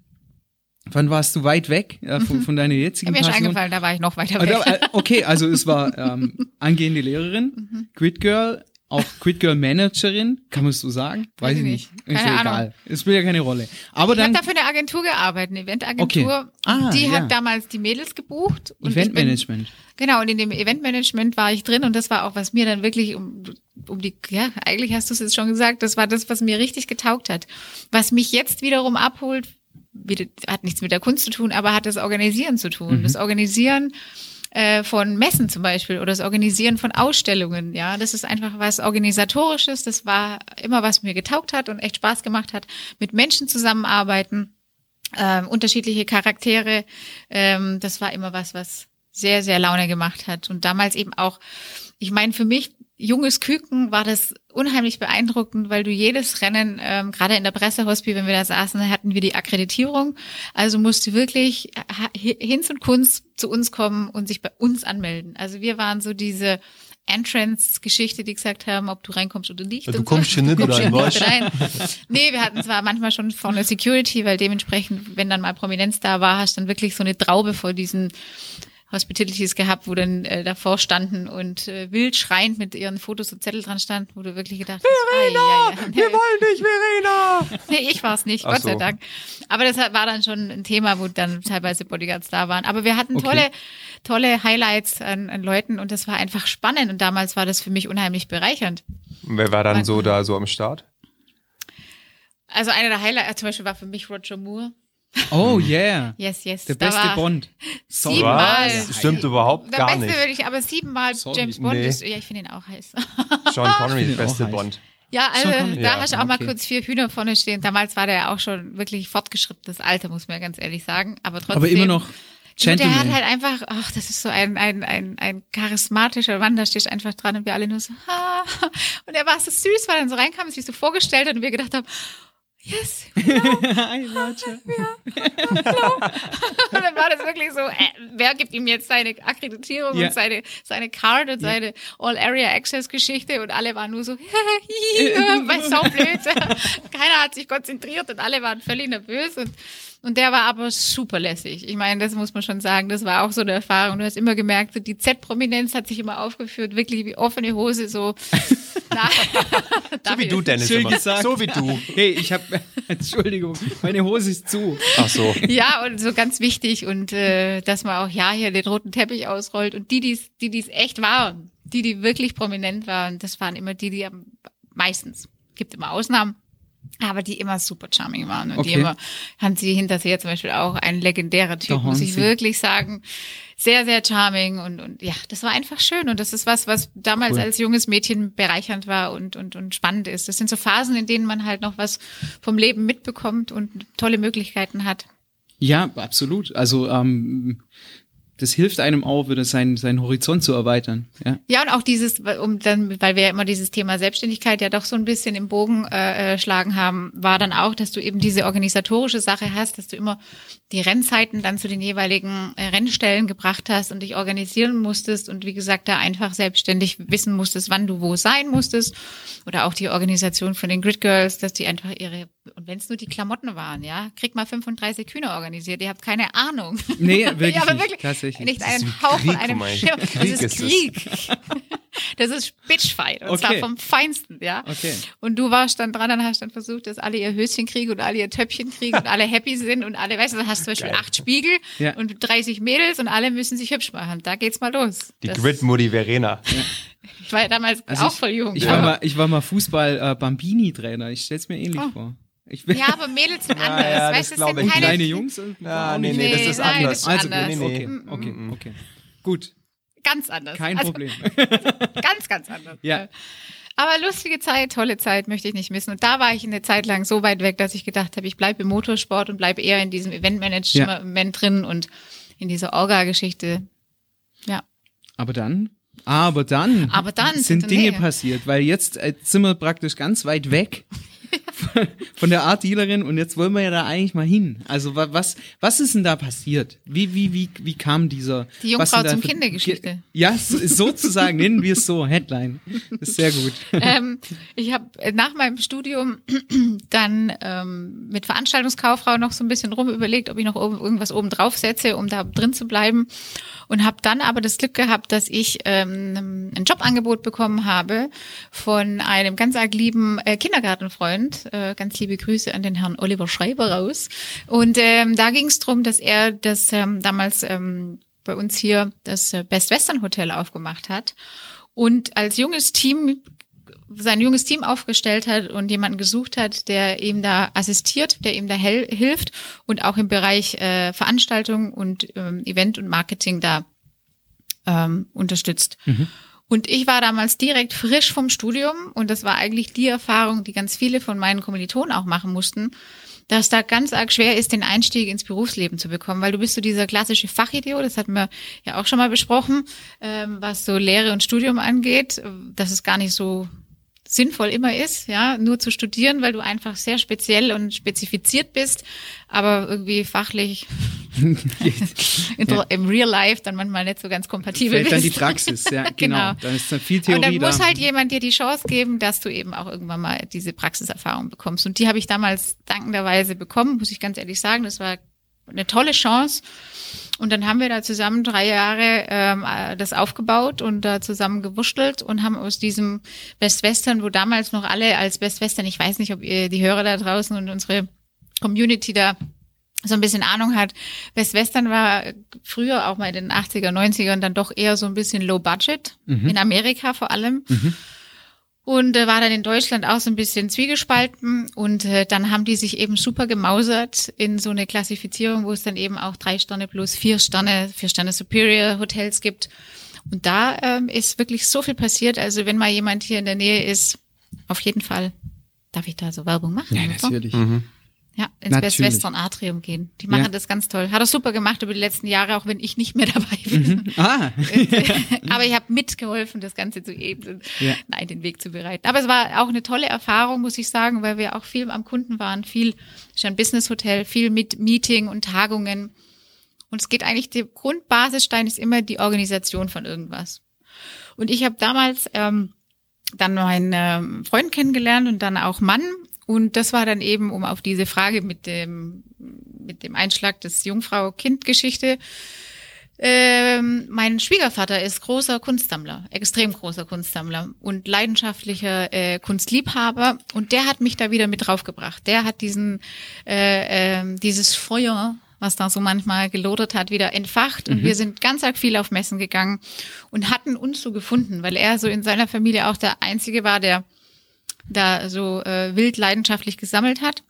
wann warst du weit weg äh, von, von deiner jetzigen Mir ist eingefallen, da war ich noch weiter Ah, weg. äh, okay, also es war ähm, angehende Lehrerin, Grid Girl, auch Grid Girl Managerin, kann man es so sagen? Weiß, ich ich nicht. nicht. Ist Keine ja egal. Es spielt ja keine Rolle. Aber Ich habe dann da für eine Agentur gearbeitet, eine Eventagentur. Okay. Ah, die ja. hat damals die Mädels gebucht. Eventmanagement. Genau, und in dem Eventmanagement war ich drin und das war auch, was mir dann wirklich um, um die, ja, eigentlich hast du es jetzt schon gesagt, das war das, was mir richtig getaugt hat. Was mich jetzt wiederum abholt, hat nichts mit der Kunst zu tun, aber hat das Organisieren zu tun. Das Organisieren äh, von Messen zum Beispiel oder das Organisieren von Ausstellungen, ja, das ist einfach was Organisatorisches, das war immer, was mir getaugt hat und echt Spaß gemacht hat, mit Menschen zusammenarbeiten ähm, unterschiedliche Charaktere. Ähm, das war immer was, was sehr, sehr Laune gemacht hat. Und damals eben auch, ich meine, für mich, junges Küken, war das unheimlich beeindruckend, weil du jedes Rennen, ähm, gerade in der Pressehospi, wenn wir da saßen, hatten wir die Akkreditierung. Also musste wirklich ha- Hinz und Kunst zu uns kommen und sich bei uns anmelden. Also wir waren so diese Entrance-Geschichte, die gesagt haben, ob du reinkommst oder nicht. Ja, du und kommst so. hier nicht Du kommst rein, nicht rein. Nee, wir hatten zwar manchmal schon vorne Security, weil dementsprechend, wenn dann mal Prominenz da war, hast du dann wirklich so eine Traube vor diesen Hospitalities gehabt, wo dann äh, davor standen und äh, wild schreiend mit ihren Fotos und Zettel dran standen, wo du wirklich gedacht hast, Verena, Wir wollen dich, Verena! Nee, ich war es nicht, Ach Gott sei so. Dank. Aber das war dann schon ein Thema, wo dann teilweise Bodyguards da waren. Aber wir hatten Okay. tolle, tolle Highlights an, an Leuten und das war einfach spannend und damals war das für mich unheimlich bereichernd. Wer war dann so da so am Start? Also einer der Highlights zum Beispiel war für mich Roger Moore. Oh yeah. Yes, yes. Der da beste Bond. Sorry. Siebenmal. Was? Stimmt überhaupt Der gar beste nicht. würde ich, aber siebenmal. James Bond Nee. ist, ja, ich finde ihn auch heiß. Sean Connery, ihn beste. Bond. Ja, also da Ja, hast du auch mal okay. kurz vier Hühner vorne stehen. Damals war der ja auch schon wirklich fortgeschrittenes Alter, muss man ja ganz ehrlich sagen. Aber trotzdem. Aber immer noch Und der Gentleman. hat halt einfach, ach, das ist so ein, ein, ein, ein charismatischer Mann, da stehst einfach dran und wir alle nur so, ha. Und er war so süß, weil er dann so reinkam und sich so vorgestellt hat und wir gedacht haben, yes. Hi, Roger. Und dann war das wirklich so, äh, wer gibt ihm jetzt seine Akkreditierung Ja. und seine, seine Card und seine All-Area-Access-Geschichte und alle waren nur so, weil so blöd. Keiner hat sich konzentriert und alle waren völlig nervös und und der war aber super lässig. Ich meine, das muss man schon sagen. Das war auch so eine Erfahrung. Du hast immer gemerkt, so die Z-Prominenz hat sich immer aufgeführt, wirklich wie offene Hose, so. So wie du, Dennis. Schön immer. gesagt. So wie du. Hey, ich habe Entschuldigung, meine Hose ist zu. Ach so. Ja, und so ganz wichtig und äh, dass man auch ja hier den roten Teppich ausrollt und die, die's, die die's echt waren, die, die wirklich prominent waren, das waren immer die, die am meistens gibt immer Ausnahmen. Aber die immer super charming waren und die Okay. immer, Hansi Hinterseher zum Beispiel auch ein legendärer Typ, muss ich wirklich sagen. Sehr, sehr charming und, und ja, das war einfach schön und das ist was, was damals Cool. als junges Mädchen bereichernd war und, und, und spannend ist. Das sind so Phasen, in denen man halt noch was vom Leben mitbekommt und tolle Möglichkeiten hat. Ja, absolut. Also ähm, das hilft einem auch, wieder seinen, seinen Horizont zu erweitern. Ja, Ja, und auch dieses, um dann, weil wir ja immer dieses Thema Selbstständigkeit ja doch so ein bisschen im Bogen äh, äh, schlagen haben, war dann auch, dass du eben diese organisatorische Sache hast, dass du immer die Rennzeiten dann zu den jeweiligen äh, Rennstellen gebracht hast und dich organisieren musstest und wie gesagt da einfach selbstständig wissen musstest, wann du wo sein musstest oder auch die Organisation von den Grid Girls, dass die einfach ihre und wenn es nur die Klamotten waren, ja, krieg mal 35 Kühne organisiert, ihr habt keine Ahnung. Nee, wirklich ja, aber nicht, wirklich. tatsächlich. Nicht Das ist einen Hauch Krieg, von einem. Schirm. Krieg das ist. Krieg. Das ist Bitchfight. Und Okay. zwar vom Feinsten, ja. Okay. Und du warst dann dran und hast dann versucht, dass alle ihr Höschen kriegen und alle ihr Töpfchen kriegen und alle happy sind und alle, weißt du, du hast zum Beispiel Geil. acht Spiegel Ja. und 30 Mädels und alle müssen sich hübsch machen. Da geht's mal los. Die Grid-Mutti Verena. Ich war ja damals Also auch ich, voll jung. Ich war mal, ich war mal Fußball-Bambini-Trainer. ich stell's mir ähnlich Oh. vor. Ich bin ja, aber Mädels sind anders. ja, das weißt du, es glaub sind ich. keine kleine Jungs. Ja, nee, nicht. nee, das ist nein, anders. das ist Also anders. gut, Nee, okay, nee. okay, Mhm. okay. Gut, ganz anders. kein also, Problem. Ganz, ganz anders. Ja. Aber lustige Zeit, tolle Zeit, möchte ich nicht missen. Und da war ich eine Zeit lang so weit weg, dass ich gedacht habe, ich bleibe im Motorsport und bleibe eher in diesem Eventmanagement drin und in dieser Orga-Geschichte. Ja. Aber dann, aber dann, Aber dann sind Dinge nee. passiert, weil jetzt äh, sind wir praktisch ganz weit weg von, der Art Dealerin und jetzt wollen wir ja da eigentlich mal hin. Also wa- was, was ist denn da passiert? Wie, wie, wie, wie kam dieser? Die Jungfrau zum Kindergeschichte. Ja, so- sozusagen nennen wir es so, Headline. Ist sehr gut. ähm, ich habe nach meinem Studium dann ähm, mit Veranstaltungskauffrau noch so ein bisschen rum überlegt, ob ich noch oben, irgendwas oben drauf setze, um da drin zu bleiben. Und habe dann aber das Glück gehabt, dass ich ähm, ein Jobangebot bekommen habe von einem ganz arg lieben äh, Kindergartenfreund. Äh, ganz liebe Grüße an den Herrn Oliver Schreiber raus. Und ähm, da ging es darum, dass er das ähm, damals ähm, bei uns hier das äh, Best Western Hotel aufgemacht hat und als junges Team sein junges Team aufgestellt hat und jemanden gesucht hat, der ihm da assistiert, der ihm da hilft und auch im Bereich äh, Veranstaltung und ähm, Event und Marketing da ähm, unterstützt. Und ich war damals direkt frisch vom Studium und das war eigentlich die Erfahrung, die ganz viele von meinen Kommilitonen auch machen mussten, dass da ganz arg schwer ist, den Einstieg ins Berufsleben zu bekommen, weil du bist so dieser klassische Fachidiot, das hatten wir ja auch schon mal besprochen, ähm, was so Lehre und Studium angeht, dass es gar nicht so sinnvoll immer ist, ja, nur zu studieren, weil du einfach sehr speziell und spezifiziert bist, aber irgendwie fachlich in, im Real Life dann manchmal nicht so ganz kompatibel Fällt dann die bist. Praxis, ja, genau. Genau. Dann ist dann viel Und Theorie dann muss da. halt jemand dir die Chance geben, dass du eben auch irgendwann mal diese Praxiserfahrung bekommst. Und die habe ich damals dankenderweise bekommen, muss ich ganz ehrlich sagen. Das war eine tolle Chance. Und dann haben wir da zusammen drei Jahre ähm, äh, das aufgebaut und da zusammen gewurschtelt und haben aus diesem Best Western, wo damals noch alle als Best Western, ich weiß nicht, ob ihr die Hörer da draußen und unsere Community da so ein bisschen Ahnung hat. Best Western war früher auch mal in den 80er, 90ern dann doch eher so ein bisschen low budget, in Amerika vor allem. Und äh, war dann in Deutschland auch so ein bisschen zwiegespalten. Und äh, dann haben die sich eben super gemausert in so eine Klassifizierung, wo es dann eben auch drei Sterne plus vier Sterne, vier Sterne Superior Hotels gibt. Und da ähm, ist wirklich so viel passiert. Also wenn mal jemand hier in der Nähe ist, auf jeden Fall. Darf ich da so Werbung machen? Ja, oder so? Ja, ins Best Natürlich. Western Atrium gehen. Die machen Ja. das ganz toll. Hat er super gemacht über die letzten Jahre, auch wenn ich nicht mehr dabei bin. Ah, Aber ich habe mitgeholfen, das Ganze zu ebnen, Ja. nein, den Weg zu bereiten. Aber es war auch eine tolle Erfahrung, muss ich sagen, weil wir auch viel am Kunden waren, viel ist ein Business Hotel, viel mit Meeting und Tagungen. Und es geht eigentlich, der Grundbasisstein ist immer die Organisation von irgendwas. Und ich habe damals ähm, dann meinen ähm, Freund kennengelernt und dann auch Mann. Und das war dann eben, um auf diese Frage mit dem, mit dem Einschlag des Jungfrau-Kind-Geschichte. Ähm, mein Schwiegervater ist großer Kunstsammler, extrem großer Kunstsammler und leidenschaftlicher äh, Kunstliebhaber. Und der hat mich da wieder mit draufgebracht. Der hat diesen, äh, ähm, dieses Feuer, was da so manchmal gelodert hat, wieder entfacht. Und wir sind ganz arg viel auf Messen gegangen und hatten uns so gefunden, weil er so in seiner Familie auch der Einzige war, der da so äh, wild leidenschaftlich gesammelt hat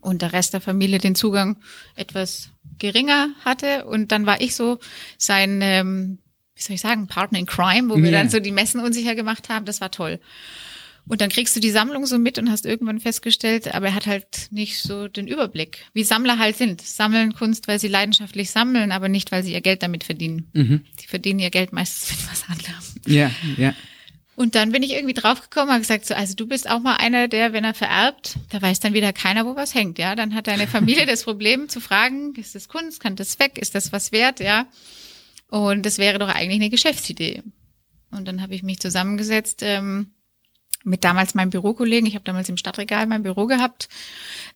und der Rest der Familie den Zugang etwas geringer hatte. Und dann war ich so sein, ähm, wie soll ich sagen, Partner in Crime, wo wir Ja. dann so die Messen unsicher gemacht haben. Das war toll. Und dann kriegst du die Sammlung so mit und hast irgendwann festgestellt, aber er hat halt nicht so den Überblick, wie Sammler halt sind. Sammeln Kunst, weil sie leidenschaftlich sammeln, aber nicht, weil sie ihr Geld damit verdienen. Mhm. Die verdienen ihr Geld meistens mit was anderem. Ja, ja. Und dann bin ich irgendwie draufgekommen und gesagt, so, also du bist auch mal einer, der, wenn er vererbt, da weiß dann wieder keiner, wo was hängt, ja. Dann hat deine Familie das Problem zu fragen, ist das Kunst, kann das weg, ist das was wert, ja. Und das wäre doch eigentlich eine Geschäftsidee. Und dann habe ich mich zusammengesetzt ähm, mit damals meinem Bürokollegen. Ich habe damals im Stadtregal mein Büro gehabt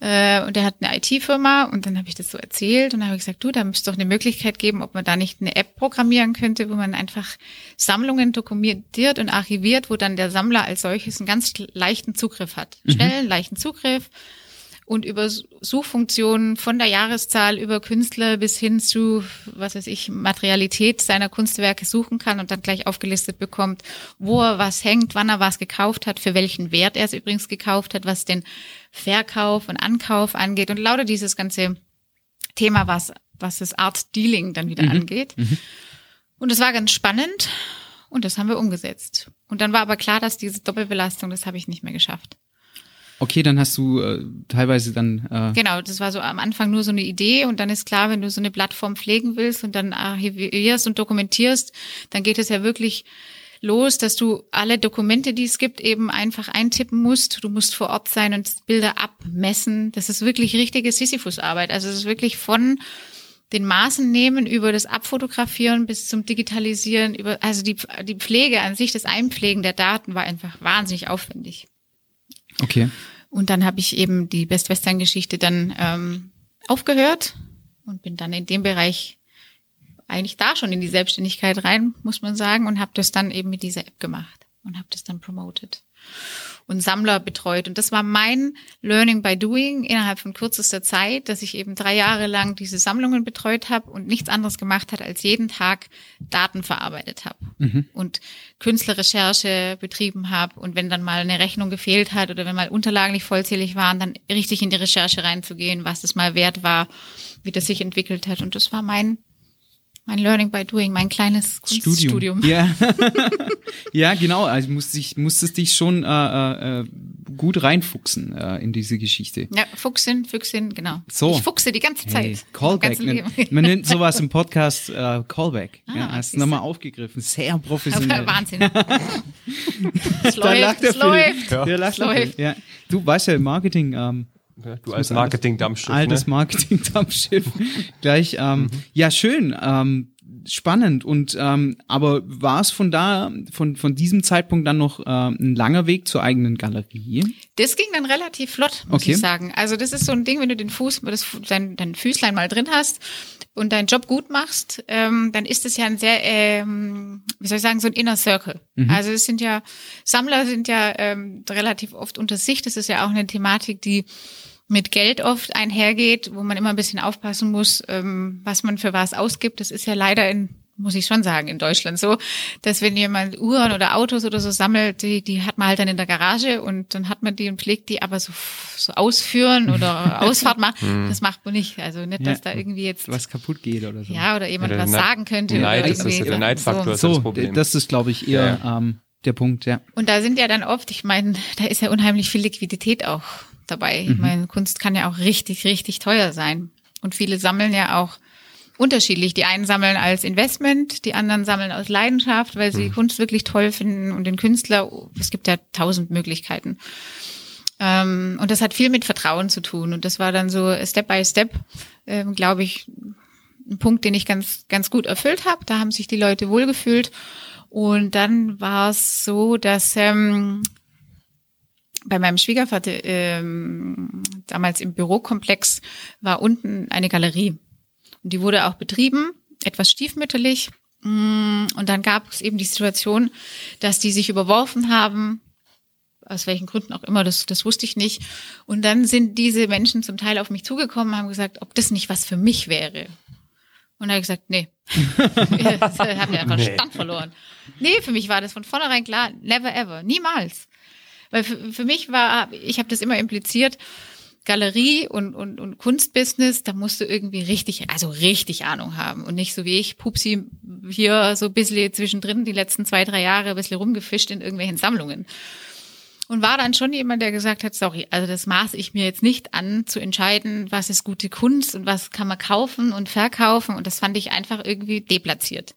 äh, und der hat eine IT-Firma und dann habe ich das so erzählt und dann habe ich gesagt, du, da müsste doch eine Möglichkeit geben, ob man da nicht eine App programmieren könnte, wo man einfach Sammlungen dokumentiert und archiviert, wo dann der Sammler als solches einen ganz leichten Zugriff hat. Schnellen, leichten Zugriff und über Suchfunktionen von der Jahreszahl über Künstler bis hin zu, was weiß ich, Materialität seiner Kunstwerke suchen kann und dann gleich aufgelistet bekommt, wo er was hängt, wann er was gekauft hat, für welchen Wert er es übrigens gekauft hat, was den Verkauf und Ankauf angeht und lauter dieses ganze Thema, was, was das Art Dealing dann wieder angeht. Und es war ganz spannend und das haben wir umgesetzt. Und dann war aber klar, dass diese Doppelbelastung, das habe ich nicht mehr geschafft. Okay, dann hast du äh, teilweise dann äh, Genau, das war so am Anfang nur so eine Idee und dann ist klar, wenn du so eine Plattform pflegen willst und dann archivierst und dokumentierst, dann geht es ja wirklich los, dass du alle Dokumente, die es gibt, eben einfach eintippen musst. Du musst vor Ort sein und Bilder abmessen. Das ist wirklich richtige Sisyphus-Arbeit. Also es ist wirklich von den Maßen nehmen über das Abfotografieren bis zum Digitalisieren, über, also die, die Pflege an sich, das Einpflegen der Daten war einfach wahnsinnig aufwendig. Okay. Und dann habe ich eben die Best-Western-Geschichte dann ähm, aufgehört und bin dann in dem Bereich eigentlich da schon in die Selbstständigkeit rein, muss man sagen, und habe das dann eben mit dieser App gemacht und habe das dann promoted und Sammler betreut. Und das war mein Learning by Doing innerhalb von kürzester Zeit, dass ich eben drei Jahre lang diese Sammlungen betreut habe und nichts anderes gemacht hat, als jeden Tag Daten verarbeitet habe und Künstlerrecherche betrieben habe. Und wenn dann mal eine Rechnung gefehlt hat oder wenn mal Unterlagen nicht vollzählig waren, dann richtig in die Recherche reinzugehen, was das mal wert war, wie das sich entwickelt hat. Und das war mein mein Learning by Doing, mein kleines Kunststudium. Ja. ja, genau. Also musst dich, musstest dich schon äh, äh, gut reinfuchsen äh, in diese Geschichte. Ja, Fuchsin, Füchsin, genau. So. Ich fuchse die ganze Zeit. Hey, Callback. Man, man nennt sowas im Podcast äh, Callback. Ah, ja, hast siehste. nochmal aufgegriffen. Sehr professionell. Wahnsinn. es Da lacht läuft, es läuft. Ja. Der lacht Es läuft. Ja. Du weißt ja im Marketing, ähm, Ja, du als Marketing-Dampfschiff. altes Ne? Marketing-Dampfschiff. Gleich, ähm, ja, schön, ähm, spannend. Und ähm, aber war es von da, von, von diesem Zeitpunkt dann noch äh, ein langer Weg zur eigenen Galerie? Das ging dann relativ flott, muss Okay. ich sagen. Also das ist so ein Ding, wenn du den Fuß, das, dein, dein Füßlein mal drin hast und deinen Job gut machst, ähm, dann ist es ja ein sehr, ähm, wie soll ich sagen, so ein Inner Circle. Also es sind ja, Sammler sind ja ähm, relativ oft unter sich. Das ist ja auch eine Thematik, die mit Geld oft einhergeht, wo man immer ein bisschen aufpassen muss, ähm, was man für was ausgibt. Das ist ja leider in muss ich schon sagen, in Deutschland so, dass wenn jemand Uhren oder Autos oder so sammelt, die, die hat man halt dann in der Garage und dann hat man die und pflegt die, aber so, so ausführen oder Ausfahrt machen, das macht man nicht. Also nicht, dass Ja. da irgendwie jetzt, Was kaputt geht oder so. ja, oder jemand Ja, was Neid- sagen könnte. Neid oder ist das, der Neidfaktor so. ist So, das Problem. das ist, glaube ich, eher Ja, Ähm, der Punkt, ja. Und da sind ja dann oft, ich meine, da ist ja unheimlich viel Liquidität auch dabei. Mhm. Ich meine, Kunst kann ja auch richtig, richtig teuer sein. Und viele sammeln ja auch unterschiedlich. Die einen sammeln als Investment, die anderen sammeln aus Leidenschaft, weil Mhm. sie Kunst wirklich toll finden und den Künstler, es gibt ja tausend Möglichkeiten. Ähm, und das hat viel mit Vertrauen zu tun. Und das war dann so Step by Step, ähm, glaube ich, ein Punkt, den ich ganz, ganz gut erfüllt habe. Da haben sich die Leute wohlgefühlt. Und dann war es so, dass ähm, bei meinem Schwiegervater ähm, damals im Bürokomplex war unten eine Galerie. Und die wurde auch betrieben, etwas stiefmütterlich. Mm, Und dann gab es eben die Situation, dass die sich überworfen haben, aus welchen Gründen auch immer, das, das wusste ich nicht. Und dann sind diese Menschen zum Teil auf mich zugekommen und haben gesagt, ob das nicht was für mich wäre. Und habe ich gesagt, nee. ich habe ja einfach Nee. Stand verloren. Nee, für mich war das von vornherein klar, never ever, niemals. Weil für, für mich war, ich habe das immer impliziert, Galerie und, und, und Kunstbusiness, da musst du irgendwie richtig, also richtig Ahnung haben und nicht so wie ich, Pupsi, hier so ein bisschen zwischendrin die letzten zwei, drei Jahre ein bisschen rumgefischt in irgendwelchen Sammlungen. und war dann schon jemand, der gesagt hat, sorry, also das maße ich mir jetzt nicht an, zu entscheiden, was ist gute Kunst und was kann man kaufen und verkaufen. Und das fand ich einfach irgendwie deplatziert.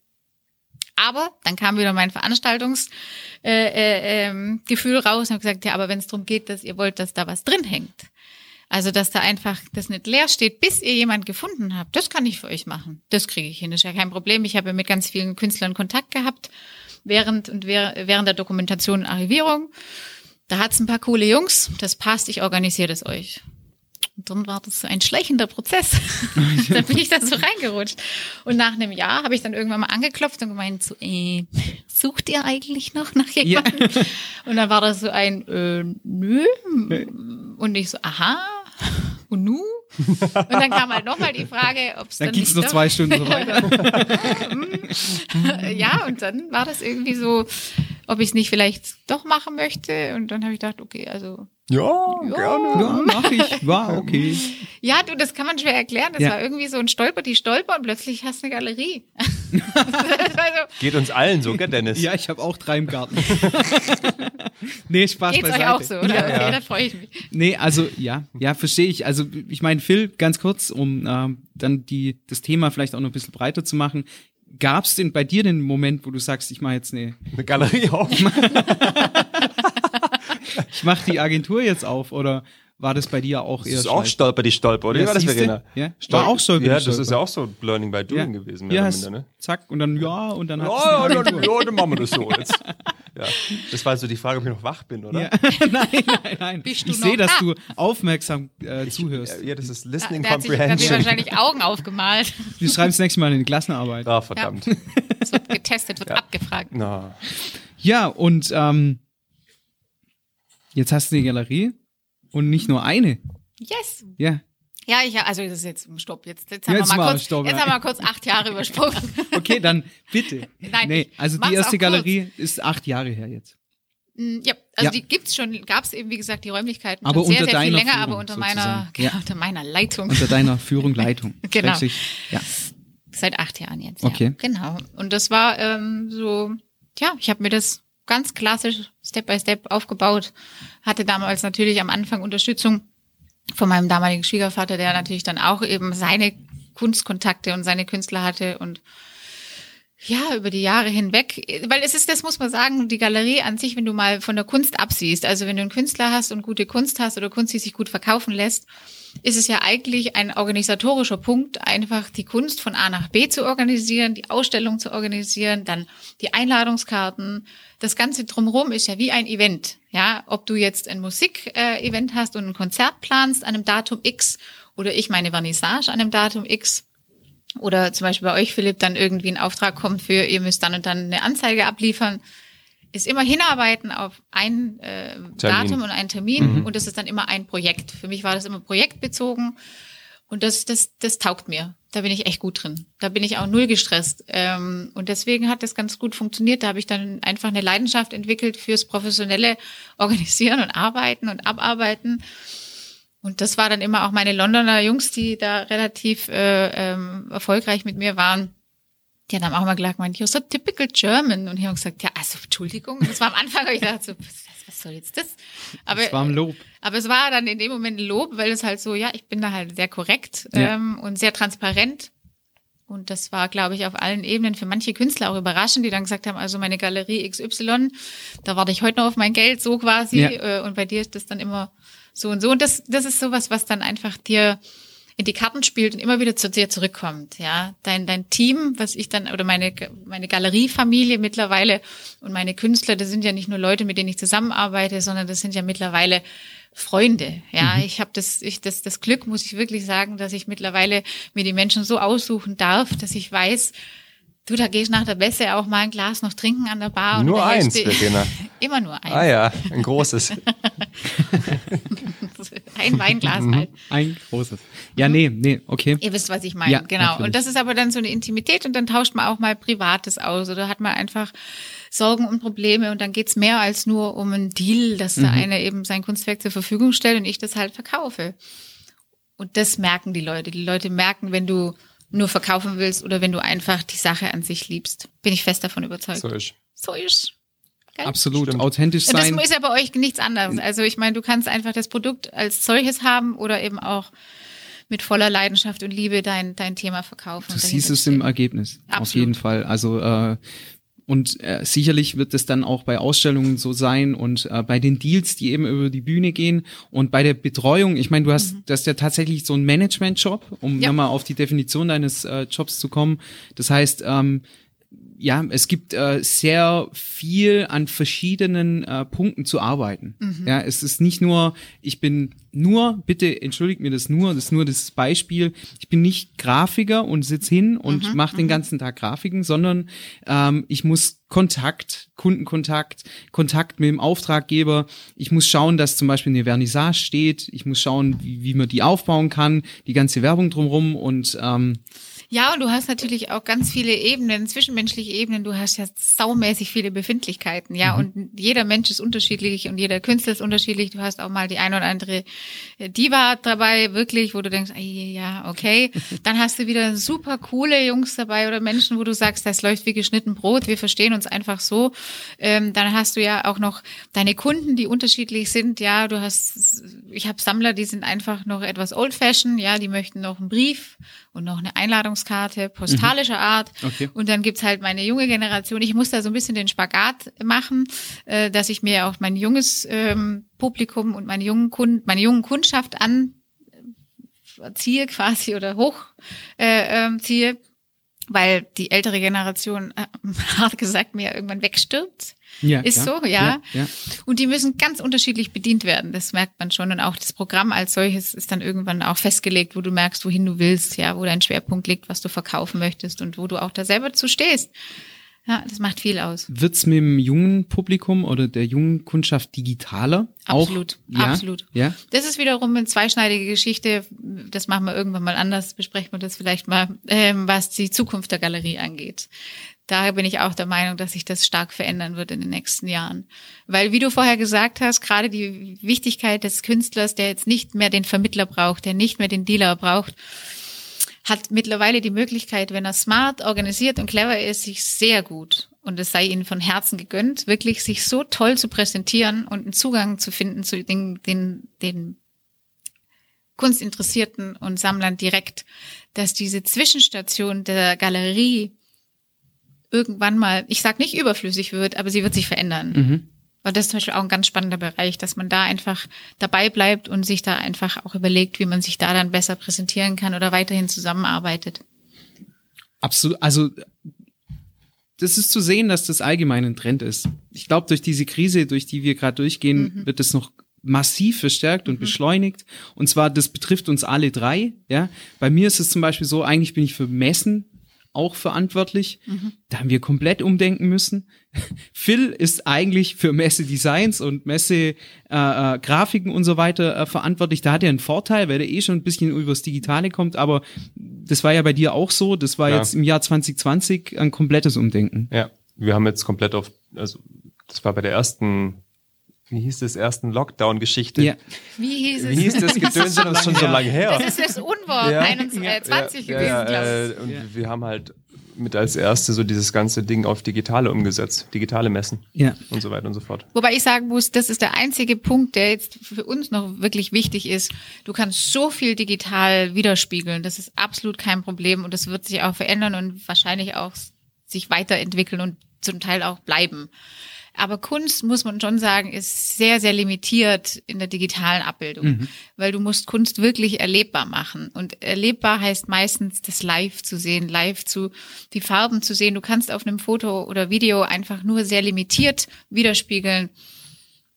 Aber dann kam wieder mein Veranstaltungsgefühl äh, äh, ähm, Gefühl raus und habe gesagt, ja, aber wenn es darum geht, dass ihr wollt, dass da was drin hängt, also dass da einfach das nicht leer steht, bis ihr jemand gefunden habt, das kann ich für euch machen. Das kriege ich hin, das ist ja kein Problem. Ich habe ja mit ganz vielen Künstlern Kontakt gehabt während und während der Dokumentation und Archivierung. Da hat's ein paar coole Jungs, das passt, ich organisiere das euch. Und dann war das so ein schleichender Prozess. da bin ich da so reingerutscht. Und nach einem Jahr habe ich dann irgendwann mal angeklopft und gemeint, so, äh, sucht ihr eigentlich noch nach jemandem? Ja. Und dann war das so ein, äh, nö. Und ich so, aha. Und nu? Und dann kam halt nochmal die Frage, ob es dann. Dann ging es noch zwei Stunden so weiter. ja, und dann war das irgendwie so, ob ich es nicht vielleicht doch machen möchte. Und dann habe ich gedacht, okay, also ja, ja, gerne. Ja, mach ich. War okay. Ja, du, das kann man schwer erklären. Das ja. war irgendwie so ein Stolper, die Stolper und plötzlich hast du eine Galerie. also, Geht uns allen so, gell, Dennis? Ja, ich habe auch drei im Garten. nee, Spaß Geht's beiseite. euch auch so, oder? Ja, okay, da freue ich mich. Nee, also ja, ja, verstehe ich. Also ich meine, Phil, ganz kurz, um ähm, dann die das Thema vielleicht auch noch ein bisschen breiter zu machen. Gab es denn bei dir den Moment, wo du sagst, ich mache jetzt eine, eine Galerie auf? ich mache die Agentur jetzt auf oder war das bei dir auch eher Das ist auch Stolper, die Stolper, oder? Ja, war das? Verena? Ja, war auch Stolper, Ja, die das Stolper. ist ja auch so Learning by Doing Ja. gewesen, mehr Ja, minder, ne? zack, und dann ja, und dann hat Ja, ja, dann, ja, dann machen wir das so jetzt. Ja. Das war so die Frage, ob ich noch wach bin, oder? Ja. nein, nein, nein. Bist du ich sehe, dass da? du aufmerksam äh, zuhörst. Ja, das ist Listening Da hat sich, da hat Comprehension. wahrscheinlich Augen aufgemalt. Wir schreiben das nächste Mal in die Klassenarbeit. Ah, verdammt. Es wird getestet, wird abgefragt. Na. Ja, und ähm, jetzt hast du eine Galerie und nicht nur eine. Yes. Ja. Ja, ich, also das ist jetzt, stopp, jetzt, jetzt haben Jetzt wir mal mal kurz, stopp, jetzt ja. haben wir kurz acht Jahre übersprungen. Okay, dann bitte. Nein, nee, also die erste auch kurz. Galerie ist acht Jahre her jetzt. Mm, Ja, also Ja. die gibt's schon, gab's eben, wie gesagt, die Räumlichkeiten Aber schon sehr, unter sehr viel deiner länger, Führung aber unter meiner, genau, Ja. unter meiner Leitung. Unter deiner Führung, Leitung. Genau. Ja. Seit acht Jahren jetzt. Okay. Ja, genau. Und das war ähm, so, ja, ich habe mir das ganz klassisch Step by Step aufgebaut. Hatte damals natürlich am Anfang Unterstützung von meinem damaligen Schwiegervater, der natürlich dann auch eben seine Kunstkontakte und seine Künstler hatte und ja, über die Jahre hinweg, weil es ist, das muss man sagen, die Galerie an sich, wenn du mal von der Kunst absiehst, also wenn du einen Künstler hast und gute Kunst hast oder Kunst, die sich gut verkaufen lässt, ist es ja eigentlich ein organisatorischer Punkt, einfach die Kunst von A nach B zu organisieren, die Ausstellung zu organisieren, dann die Einladungskarten. Das Ganze drumherum ist ja wie ein Event. Ja, ob du jetzt ein Musik-Event hast und ein Konzert planst an einem Datum X oder ich meine Vernissage an einem Datum X oder zum Beispiel bei euch, Philipp, dann irgendwie ein Auftrag kommt für, ihr müsst dann und dann eine Anzeige abliefern, ist immer hinarbeiten auf ein äh, Datum und einen Termin und das ist dann immer ein Projekt. Für mich war das immer projektbezogen und das, das, das taugt mir. Da bin ich echt gut drin. Da bin ich auch null gestresst. Ähm, und deswegen hat das ganz gut funktioniert. Da habe ich dann einfach eine Leidenschaft entwickelt fürs professionelle Organisieren und Arbeiten und Abarbeiten. Und das war dann immer auch meine Londoner Jungs, die da relativ äh, ähm, erfolgreich mit mir waren. Die haben auch immer gesagt, man, you're so typical German. Und ich habe gesagt, ja, also Entschuldigung. Das war am Anfang, hab ich dachte so, was, was soll jetzt das? Aber, Das war ein Lob. aber es war dann in dem Moment ein Lob, weil es halt so, ja, ich bin da halt sehr korrekt Ja. ähm, und sehr transparent. Und das war, glaube ich, auf allen Ebenen für manche Künstler auch überraschend, die dann gesagt haben, also meine Galerie XY, da warte ich heute noch auf mein Geld, so quasi. Ja. Äh, und bei dir ist das dann immer so und so. Und das, das ist sowas, was dann einfach dir in die Karten spielt und immer wieder zu dir zurückkommt, ja. Dein, dein Team, was ich dann, oder meine, meine Galeriefamilie mittlerweile und meine Künstler, das sind ja nicht nur Leute, mit denen ich zusammenarbeite, sondern das sind ja mittlerweile Freunde, ja. Mhm. Ich habe das, ich, das, das Glück, muss ich wirklich sagen, dass ich mittlerweile mir die Menschen so aussuchen darf, dass ich weiß, du, da gehst nach der Bässe auch mal ein Glas noch trinken an der Bar. und Nur eins, Verena. Immer nur eins. Ah ja, ein großes. Ein Weinglas Mhm. halt. Ein großes. Ja, nee, nee, okay. Ihr wisst, was ich meine, Ja, genau. natürlich. Und das ist aber dann so eine Intimität und dann tauscht man auch mal Privates aus oder hat man einfach Sorgen und Probleme und dann geht's mehr als nur um einen Deal, dass Mhm. da einer eben sein Kunstwerk zur Verfügung stellt und ich das halt verkaufe. Und das merken die Leute. Die Leute merken, wenn du nur verkaufen willst oder wenn du einfach die Sache an sich liebst. Bin ich fest davon überzeugt. So ist. So ist. Gell? Absolut, Stimmt. authentisch Und das sein. ist ja bei euch nichts anderes. Also ich meine, du kannst einfach das Produkt als solches haben oder eben auch mit voller Leidenschaft und Liebe dein, dein Thema verkaufen. Du siehst es im. Ergebnis. Auf Absolut. jeden Fall. Also äh, und äh, sicherlich wird es dann auch bei Ausstellungen so sein und äh, bei den Deals, die eben über die Bühne gehen und bei der Betreuung. Ich meine, du hast das ist ja tatsächlich so ein Management-Job, um Mhm. Ja. nochmal auf die Definition deines äh, Jobs zu kommen. Das heißt, ähm, ja, es gibt äh, sehr viel an verschiedenen äh, Punkten zu arbeiten. Mhm. Ja, es ist nicht nur, ich bin nur, bitte entschuldigt mir das nur, das ist nur das Beispiel, ich bin nicht Grafiker und sitz hin und Mhm, mache den ganzen Tag Grafiken, sondern ähm, ich muss Kontakt, Kundenkontakt, Kontakt mit dem Auftraggeber. Ich muss schauen, dass zum Beispiel eine Vernissage steht. Ich muss schauen, wie, wie man die aufbauen kann, die ganze Werbung drumherum und ähm, Ja, und du hast natürlich auch ganz viele Ebenen, zwischenmenschliche Ebenen. Du hast ja saumäßig viele Befindlichkeiten, ja. Mhm. Und jeder Mensch ist unterschiedlich und jeder Künstler ist unterschiedlich. Du hast auch mal die ein oder andere Diva dabei, wirklich, wo du denkst, ah, ja, okay. Dann hast du wieder super coole Jungs dabei oder Menschen, wo du sagst, das läuft wie geschnitten Brot. Wir verstehen uns einfach so. Ähm, dann hast du ja auch noch deine Kunden, die unterschiedlich sind. Ja, du hast, ich habe Sammler, die sind einfach noch etwas old-fashioned. Ja, die möchten noch einen Brief und noch eine Einladungskarte postalischer Art. Okay. Und dann gibt's halt meine junge Generation. Ich muss da so ein bisschen den Spagat machen, äh, dass ich mir auch mein junges ähm, Publikum und meine jungen Kunden, meine jungen Kundschaft an äh, quasi oder hoch äh, ähm, ziehe, weil die ältere Generation, äh, hart gesagt, mir irgendwann wegstirbt. Ja, Ist klar. so, ja. ja. Und die müssen ganz unterschiedlich bedient werden. Das merkt man schon. Und auch das Programm als solches ist dann irgendwann auch festgelegt, wo du merkst, wohin du willst, ja, wo dein Schwerpunkt liegt, was du verkaufen möchtest und wo du auch da selber zu stehst. Ja, das macht viel aus. Wird's mit dem jungen Publikum oder der jungen Kundschaft digitaler? Absolut, Auch? Ja? absolut. Ja. Das ist wiederum eine zweischneidige Geschichte. Das machen wir irgendwann mal anders. Besprechen wir das vielleicht mal, ähm, was die Zukunft der Galerie angeht. Daher bin ich auch der Meinung, dass sich das stark verändern wird in den nächsten Jahren. Weil, wie du vorher gesagt hast, gerade die Wichtigkeit des Künstlers, der jetzt nicht mehr den Vermittler braucht, der nicht mehr den Dealer braucht, hat mittlerweile die Möglichkeit, wenn er smart, organisiert und clever ist, sich sehr gut und es sei ihnen von Herzen gegönnt, wirklich sich so toll zu präsentieren und einen Zugang zu finden zu den, den, den Kunstinteressierten und Sammlern direkt, dass diese Zwischenstation der Galerie irgendwann mal, ich sag nicht überflüssig wird, aber sie wird sich verändern. Mhm. Und das ist zum Beispiel auch ein ganz spannender Bereich, dass man da einfach dabei bleibt und sich da einfach auch überlegt, wie man sich da dann besser präsentieren kann oder weiterhin zusammenarbeitet. Absolut. Also das ist zu sehen, dass das allgemein ein Trend ist. Ich glaube, durch diese Krise, durch die wir gerade durchgehen, wird es noch massiv verstärkt und beschleunigt. Und zwar, das betrifft uns alle drei. Ja, bei mir ist es zum Beispiel so: Eigentlich bin ich für Messen auch verantwortlich. Da haben wir komplett umdenken müssen. Phil ist eigentlich für Messe-Designs und Messe-Grafiken und so weiter äh, verantwortlich. Da hat er einen Vorteil, weil er eh schon ein bisschen übers Digitale kommt, aber das war ja bei dir auch so. Das war Ja. jetzt im Jahr 2020 ein komplettes Umdenken. Ja, wir haben jetzt komplett auf, also das war bei der ersten, wie hieß das, ersten Lockdown-Geschichte. Ja. Wie hieß es? Wie hieß das Gedöns? Das ist schon so lange her. Das ist das Unwort, Ja. 21, äh, 20 ja, gewesen, ja, glaube ich. äh, Und wir haben halt mit als erste so dieses ganze Ding auf digitale umgesetzt, digitale Messen Ja. und so weiter und so fort. Wobei ich sagen muss, das ist der einzige Punkt, der jetzt für uns noch wirklich wichtig ist. Du kannst so viel digital widerspiegeln. Das ist absolut kein Problem und das wird sich auch verändern und wahrscheinlich auch sich weiterentwickeln und zum Teil auch bleiben. Aber Kunst, muss man schon sagen, ist sehr, sehr limitiert in der digitalen Abbildung, weil du musst Kunst wirklich erlebbar machen. Und erlebbar heißt meistens, das live zu sehen, live zu, die Farben zu sehen. Du kannst auf einem Foto oder Video einfach nur sehr limitiert widerspiegeln,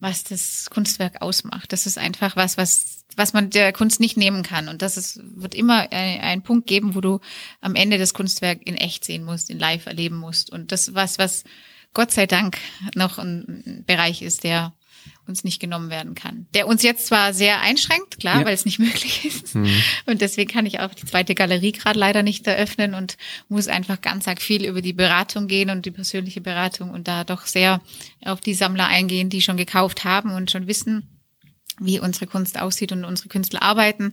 was das Kunstwerk ausmacht. Das ist einfach was, was, was man der Kunst nicht nehmen kann. Und das ist, wird immer ein, ein Punkt geben, wo du am Ende das Kunstwerk in echt sehen musst, in live erleben musst. Und das was, was Gott sei Dank noch ein Bereich ist, der uns nicht genommen werden kann. Der uns jetzt zwar sehr einschränkt, klar, Ja. weil es nicht möglich ist. Und deswegen kann ich auch die zweite Galerie gerade leider nicht eröffnen und muss einfach ganz arg viel über die Beratung gehen und die persönliche Beratung und da doch sehr auf die Sammler eingehen, die schon gekauft haben und schon wissen, wie unsere Kunst aussieht und unsere Künstler arbeiten.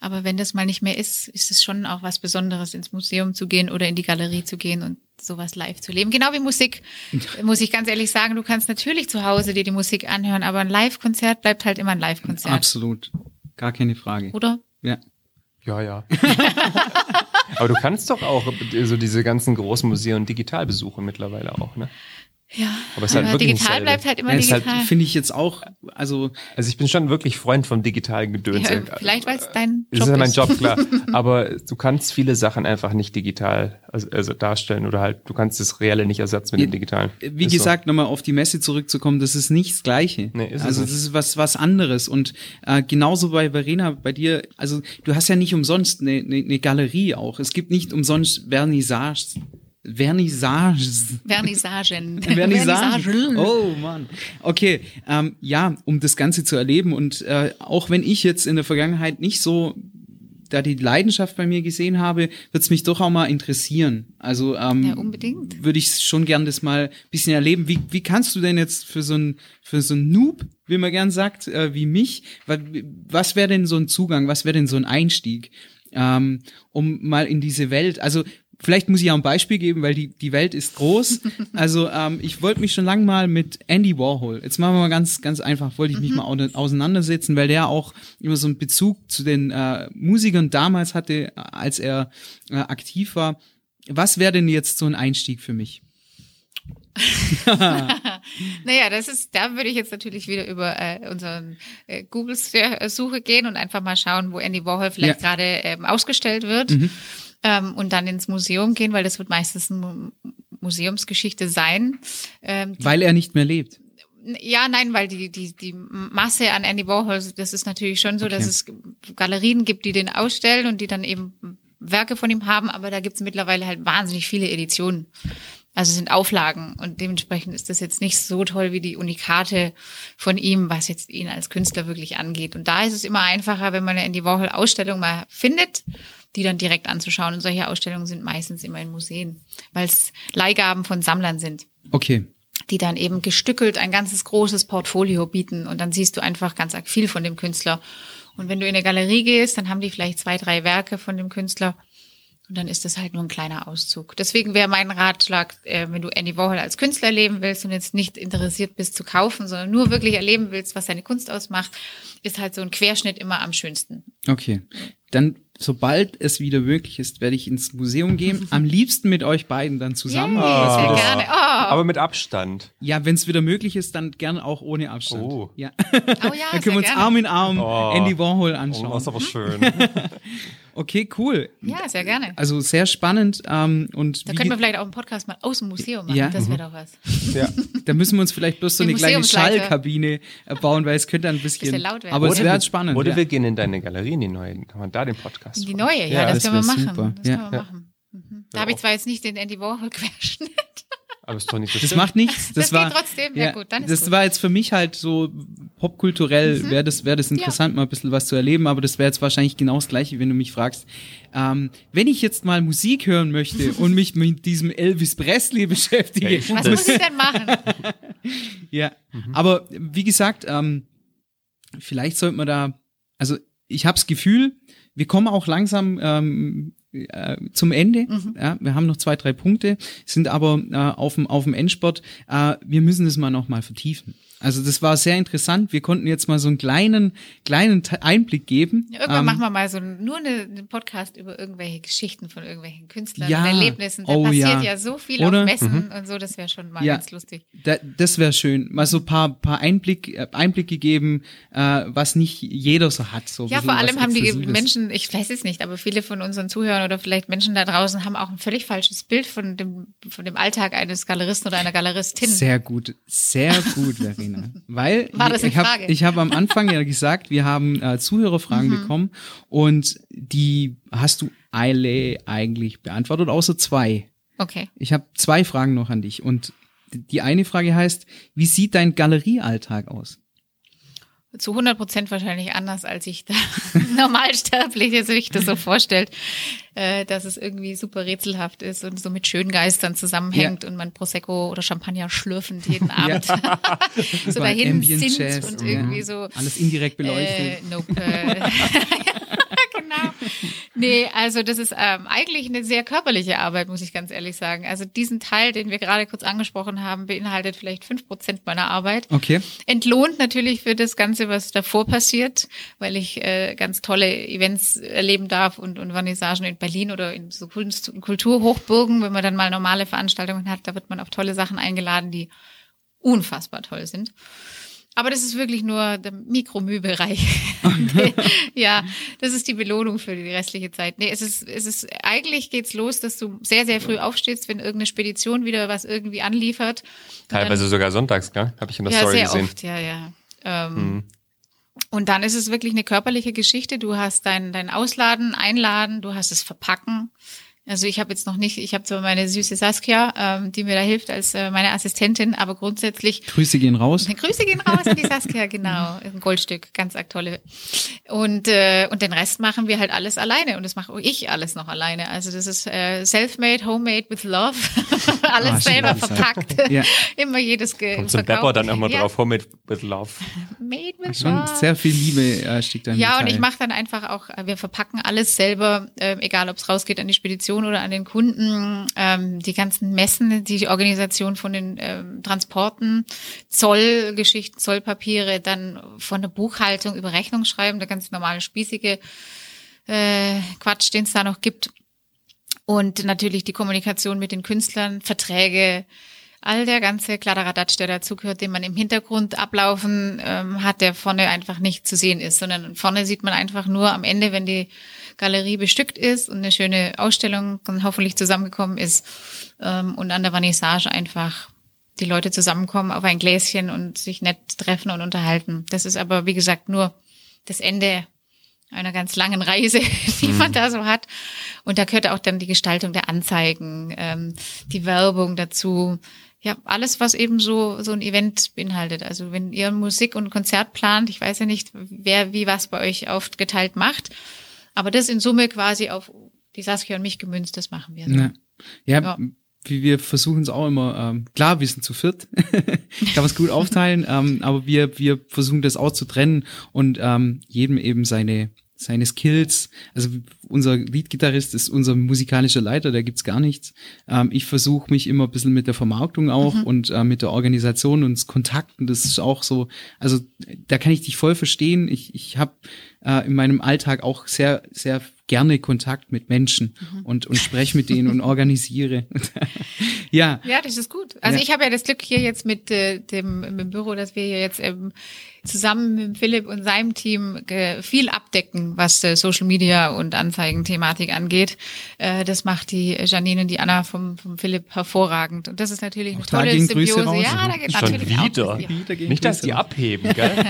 Aber wenn das mal nicht mehr ist, ist es schon auch was Besonderes, ins Museum zu gehen oder in die Galerie zu gehen und sowas live zu leben. Genau wie Musik, muss ich ganz ehrlich sagen. Du kannst natürlich zu Hause dir die Musik anhören, aber ein Live-Konzert bleibt halt immer ein Live-Konzert. Absolut. Gar keine Frage. Oder? Ja. Ja, ja. Aber du kannst doch auch so diese ganzen großen Museen digital besuchen mittlerweile auch, ne? Ja, Aber es ist halt aber wirklich nicht digital bleibt halt immer Ja, ist halt, digital. finde ich jetzt auch, also Also ich bin schon wirklich Freund vom digitalen Gedöns. ja, vielleicht, weil es dein Das Job ist ja mein ist. Job, klar. Aber du kannst viele Sachen einfach nicht digital also, also darstellen oder halt, du kannst das Reelle nicht ersetzen mit Ja, dem Digitalen. wie Ist gesagt, nochmal auf die Messe zurückzukommen, das ist nicht das Gleiche. Nee, ist es also nicht. das ist was was anderes. Und äh, genauso bei Verena, bei dir, also du hast ja nicht umsonst eine, eine, eine Galerie auch. Es gibt nicht umsonst Vernissages. Vernissages. Vernissagen. Vernissagen. Oh Mann. Okay, ähm, ja, um das Ganze zu erleben und äh, auch wenn ich jetzt in der Vergangenheit nicht so da die Leidenschaft bei mir gesehen habe, wird es mich doch auch mal interessieren. Also ähm, Ja, unbedingt. würde ich schon gern das mal ein bisschen erleben. Wie, wie kannst du denn jetzt für so ein für so ein Noob, wie man gern sagt, äh, wie mich, wa- was wäre denn so ein Zugang, was wäre denn so ein Einstieg, ähm, um mal in diese Welt, also vielleicht muss ich auch ein Beispiel geben, weil die, die Welt ist groß. Also ähm, ich wollte mich schon lange mal mit Andy Warhol, jetzt machen wir mal ganz, ganz einfach, wollte ich mich mal au- auseinandersetzen, weil der auch immer so einen Bezug zu den äh, Musikern damals hatte, äh, als er äh, aktiv war. Was wäre denn jetzt so ein Einstieg für mich? Naja, das ist, da würde ich jetzt natürlich wieder über äh, unseren äh, Google-Suche gehen und einfach mal schauen, wo Andy Warhol vielleicht Ja. gerade ähm, ausgestellt wird. Ähm, und dann ins Museum gehen, weil das wird meistens eine Mu- Museumsgeschichte sein. Ähm, Weil er nicht mehr lebt. ja, nein, weil die, die, die Masse an Andy Warhol, das ist natürlich schon so, Okay. dass es Galerien gibt, die den ausstellen und die dann eben Werke von ihm haben, aber da gibt es mittlerweile halt wahnsinnig viele Editionen. Also es sind Auflagen und dementsprechend ist das jetzt nicht so toll wie die Unikate von ihm, was jetzt ihn als Künstler wirklich angeht. Und da ist es immer einfacher, wenn man eine Andy Warhol Ausstellung mal findet, die dann direkt anzuschauen. Und solche Ausstellungen sind meistens immer in Museen, weil es Leihgaben von Sammlern sind Okay. die dann eben gestückelt ein ganzes großes Portfolio bieten und dann siehst du einfach ganz viel von dem Künstler. Und wenn du in eine Galerie gehst, dann haben die vielleicht zwei, drei Werke von dem Künstler und dann ist das halt nur ein kleiner Auszug. Deswegen wäre mein Ratschlag, äh, wenn du Andy Warhol als Künstler erleben willst und jetzt nicht interessiert bist zu kaufen, sondern nur wirklich erleben willst, was seine Kunst ausmacht, ist halt so ein Querschnitt immer am schönsten. Okay. Dann, sobald es wieder möglich ist, werde ich ins Museum gehen. Am liebsten mit euch beiden dann zusammen. Yay, Das sehr gerne. Oh, Aber mit Abstand. Ja, wenn es wieder möglich ist, dann gerne auch ohne Abstand. Oh. Ja. oh ja, dann sehr können wir uns gerne. Arm in Arm Oh. Andy Warhol Oh, anschauen. das ist aber schön. Okay, cool. Ja, sehr gerne. Also sehr spannend. Ähm, und Da wie können wir vielleicht auch einen Podcast mal aus dem Museum machen. Ja. Das wäre doch was. ja. da müssen wir uns vielleicht bloß so Die eine kleine. Schallkabine äh, bauen, weil es könnte ein bisschen. Bisschen laut werden. Aber es Oder wäre wir- halt spannend. Oder ja. wir gehen in deine Galerie, in die neue, kann man da den Podcast In die neue, ja, Ja, das, das können wir machen. super. Das Ja. können wir machen. Mhm. Da habe ich zwar jetzt nicht den Andy Warhol-Querschnitt. Aber ist doch nicht so Das schlimm. macht nichts. Das, Das geht war trotzdem. Ja, gut, dann ist das gut. Mhm. war jetzt für mich halt so popkulturell wäre das wäre das interessant mal ein bisschen was zu erleben, aber das wäre jetzt wahrscheinlich genau das gleiche, wenn du mich fragst. Ähm, wenn ich jetzt mal Musik hören möchte und mich mit diesem Elvis Presley beschäftige, Ja, ich- Was Das- muss ich denn machen? ja, aber wie gesagt, ähm, vielleicht sollte man da, also ich habe das Gefühl, wir kommen auch langsam ähm, äh, zum Ende. Ja, wir haben noch zwei, drei Punkte, sind aber äh, auf dem auf dem Endspurt. Äh, wir müssen das mal noch mal vertiefen. Also das war sehr interessant. Wir konnten jetzt mal so einen kleinen kleinen Einblick geben. Ja, irgendwann Ähm, machen wir mal so nur eine, einen Podcast über irgendwelche Geschichten von irgendwelchen Künstlern Ja. und Erlebnissen. Da Oh, passiert ja. ja. so viel Oder? Mhm. auf Messen und so, das wäre schon mal Ja. ganz lustig. Da, das wäre schön. Mal so ein paar, paar Einblick, äh, Einblicke geben, äh, was nicht jeder so hat. So Ja, vor allem haben die. Menschen, ich weiß es nicht, aber viele von unseren Zuhörern oder vielleicht Menschen da draußen haben auch ein völlig falsches Bild von dem, von dem Alltag eines Galeristen oder einer Galeristin. Sehr gut, sehr gut, Verena. Weil War das ich habe ich hab am Anfang ja gesagt, wir haben äh, Zuhörerfragen Mhm. bekommen und die hast du alle eigentlich beantwortet, außer zwei. Okay. Ich habe zwei Fragen noch an dich und die eine Frage heißt, wie sieht dein Galeriealltag aus? Zu 100 Prozent wahrscheinlich anders, als ich da Normalsterbliche sich das so vorstellt, äh, dass es irgendwie super rätselhaft ist und so mit schönen Geistern zusammenhängt ja. und man Prosecco oder Champagner schlürfend jeden Abend so dahin sinnt und irgendwie so. Alles indirekt beleuchtet. Äh, nope. Genau. Nee, also das ist ähm, eigentlich eine sehr körperliche Arbeit, muss ich ganz ehrlich sagen. Also diesen Teil, den wir gerade kurz angesprochen haben, beinhaltet vielleicht fünf Prozent meiner Arbeit. Okay. Entlohnt natürlich für das Ganze, was davor passiert, weil ich äh, ganz tolle Events erleben darf und, und Vernissagen in Berlin oder in so Kunst- und Kulturhochburgen, wenn man dann mal normale Veranstaltungen hat, da wird man auf tolle Sachen eingeladen, die unfassbar toll sind. Aber das ist wirklich nur der Mikromühbereich. ja, das ist die Belohnung für die restliche Zeit. Nee, es ist, es ist, eigentlich geht's los, dass du sehr, sehr früh aufstehst, wenn irgendeine Spedition wieder was irgendwie anliefert. Teilweise dann, sogar sonntags, gell? Habe ich in der ja, Story sehr gesehen. Oft, ja, ja. Ähm, mhm. Und dann ist es wirklich eine körperliche Geschichte. Du hast dein, dein Ausladen, Einladen, du hast es Verpacken. Also ich habe jetzt noch nicht, ich habe zwar meine süße Saskia, ähm, die mir da hilft als äh, meine Assistentin, aber grundsätzlich. Grüße gehen raus. Grüße gehen raus an die Saskia, genau. Ein Goldstück, ganz tolle. Und, äh, und den Rest machen wir halt alles alleine und das mache ich alles noch alleine. Also das ist äh, self-made, homemade with love. alles ah, selber verpackt. Ja. immer jedes Ge Kommt zum Pepper dann immer ja. drauf, homemade with love. Made with Schon love. sehr viel Liebe äh, steckt da Ja, und ich mache dann einfach auch, wir verpacken alles selber, äh, egal ob es rausgeht an die Spedition oder an den Kunden, ähm, die ganzen Messen, die Organisation von den ähm, Transporten, Zollgeschichten, Zollpapiere, dann von der Buchhaltung über Rechnung schreiben, der ganz normale spießige äh, Quatsch, den es da noch gibt. Und natürlich die Kommunikation mit den Künstlern, Verträge, all der ganze Kladderadatsch, der dazugehört, den man im Hintergrund ablaufen ähm, hat, der vorne einfach nicht zu sehen ist, sondern vorne sieht man einfach nur am Ende, wenn die Galerie bestückt ist und eine schöne Ausstellung hoffentlich zusammengekommen ist ähm, und an der Vernissage einfach die Leute zusammenkommen auf ein Gläschen und sich nett treffen und unterhalten. Das ist aber, wie gesagt, nur das Ende einer ganz langen Reise, die mhm. man da so hat. Und da gehört auch dann die Gestaltung der Anzeigen, ähm, die Werbung dazu. Ja, alles, was eben so, so ein Event beinhaltet. Also wenn ihr Musik und Konzert plant, ich weiß ja nicht, wer wie was bei euch aufgeteilt macht, aber das in Summe quasi auf die Saskia und mich gemünzt, das machen wir. So. Ja, ja, ja. Wie wir versuchen es auch immer, ähm, klar, wir sind zu viert, kann man es gut aufteilen, ähm, aber wir, wir versuchen das auch zu trennen und ähm, jedem eben seine, seine Skills. Also unser Leadgitarrist ist unser musikalischer Leiter, da gibt's gar nichts. Ähm, ich versuche mich immer ein bisschen mit der Vermarktung auch mhm. und äh, mit der Organisation und Kontakten. Das ist auch so, also da kann ich dich voll verstehen. Ich, ich habe äh, in meinem Alltag auch sehr, sehr gerne Kontakt mit Menschen mhm. und, und spreche mit denen und organisiere. ja. Ja, das ist gut. Also ja. ich habe ja das Glück hier jetzt mit äh, dem, dem Büro, dass wir hier jetzt ähm, zusammen mit Philipp und seinem Team äh, viel abdecken, was äh, Social Media und Anzeigenthematik angeht. Äh, das macht die Janine und die Anna vom, vom Philipp hervorragend. Und das ist natürlich eine tolle Symbiose. Ja, da geht Schon natürlich wieder. auch. Wieder. Nicht, dass die abheben, gell?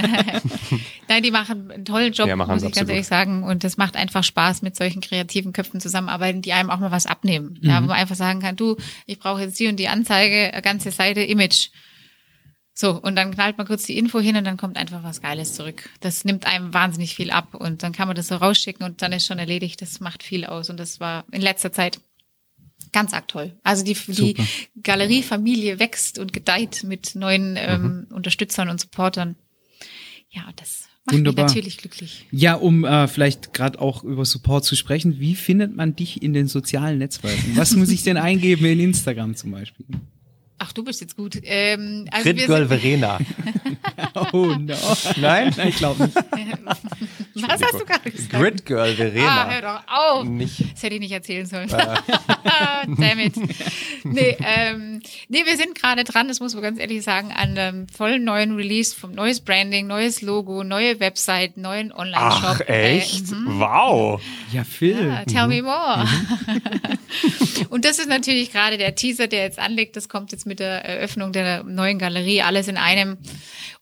Nein, die machen einen tollen Job, ja, muss ich ganz ehrlich sagen. Und das macht einfach Spaß, mit solchen kreativen Köpfen zusammenarbeiten, die einem auch mal was abnehmen. Mhm. Ja, wo man einfach sagen kann, du, ich brauche jetzt die und die Anzeige, ganze Seite, Image so, und dann knallt man kurz die Info hin und dann kommt einfach was Geiles zurück. Das nimmt einem wahnsinnig viel ab und dann kann man das so rausschicken und dann ist schon erledigt. Das macht viel aus und das war in letzter Zeit ganz arg toll. Also die, die Galeriefamilie wächst und gedeiht mit neuen ähm, mhm. Unterstützern und Supportern. Ja, das macht Wunderbar. mich natürlich glücklich. Ja, um äh, vielleicht gerade auch über Support zu sprechen, wie findet man dich in den sozialen Netzwerken? Was muss ich denn eingeben in Instagram zum Beispiel? Ach, du bist jetzt gut. Ähm, also Grid Girl Verena. oh no. Nein? Nein, ich glaube nicht. Was hast du gerade gesagt? Grid Girl Verena. Ah, hör doch auf. Nicht. Das hätte ich nicht erzählen sollen. Ah. Damn it. Nee, ähm, nee, wir sind gerade dran, das muss man ganz ehrlich sagen, an einem vollen neuen Release vom neues Branding, neues Logo, neue Website, neuen Online-Shop. Ach, echt? Äh, wow. Ja, Phil. Ja, tell mhm. me more. Mhm. Und das ist natürlich gerade der Teaser, der jetzt anlegt. Das kommt jetzt mit der Eröffnung der neuen Galerie, alles in einem.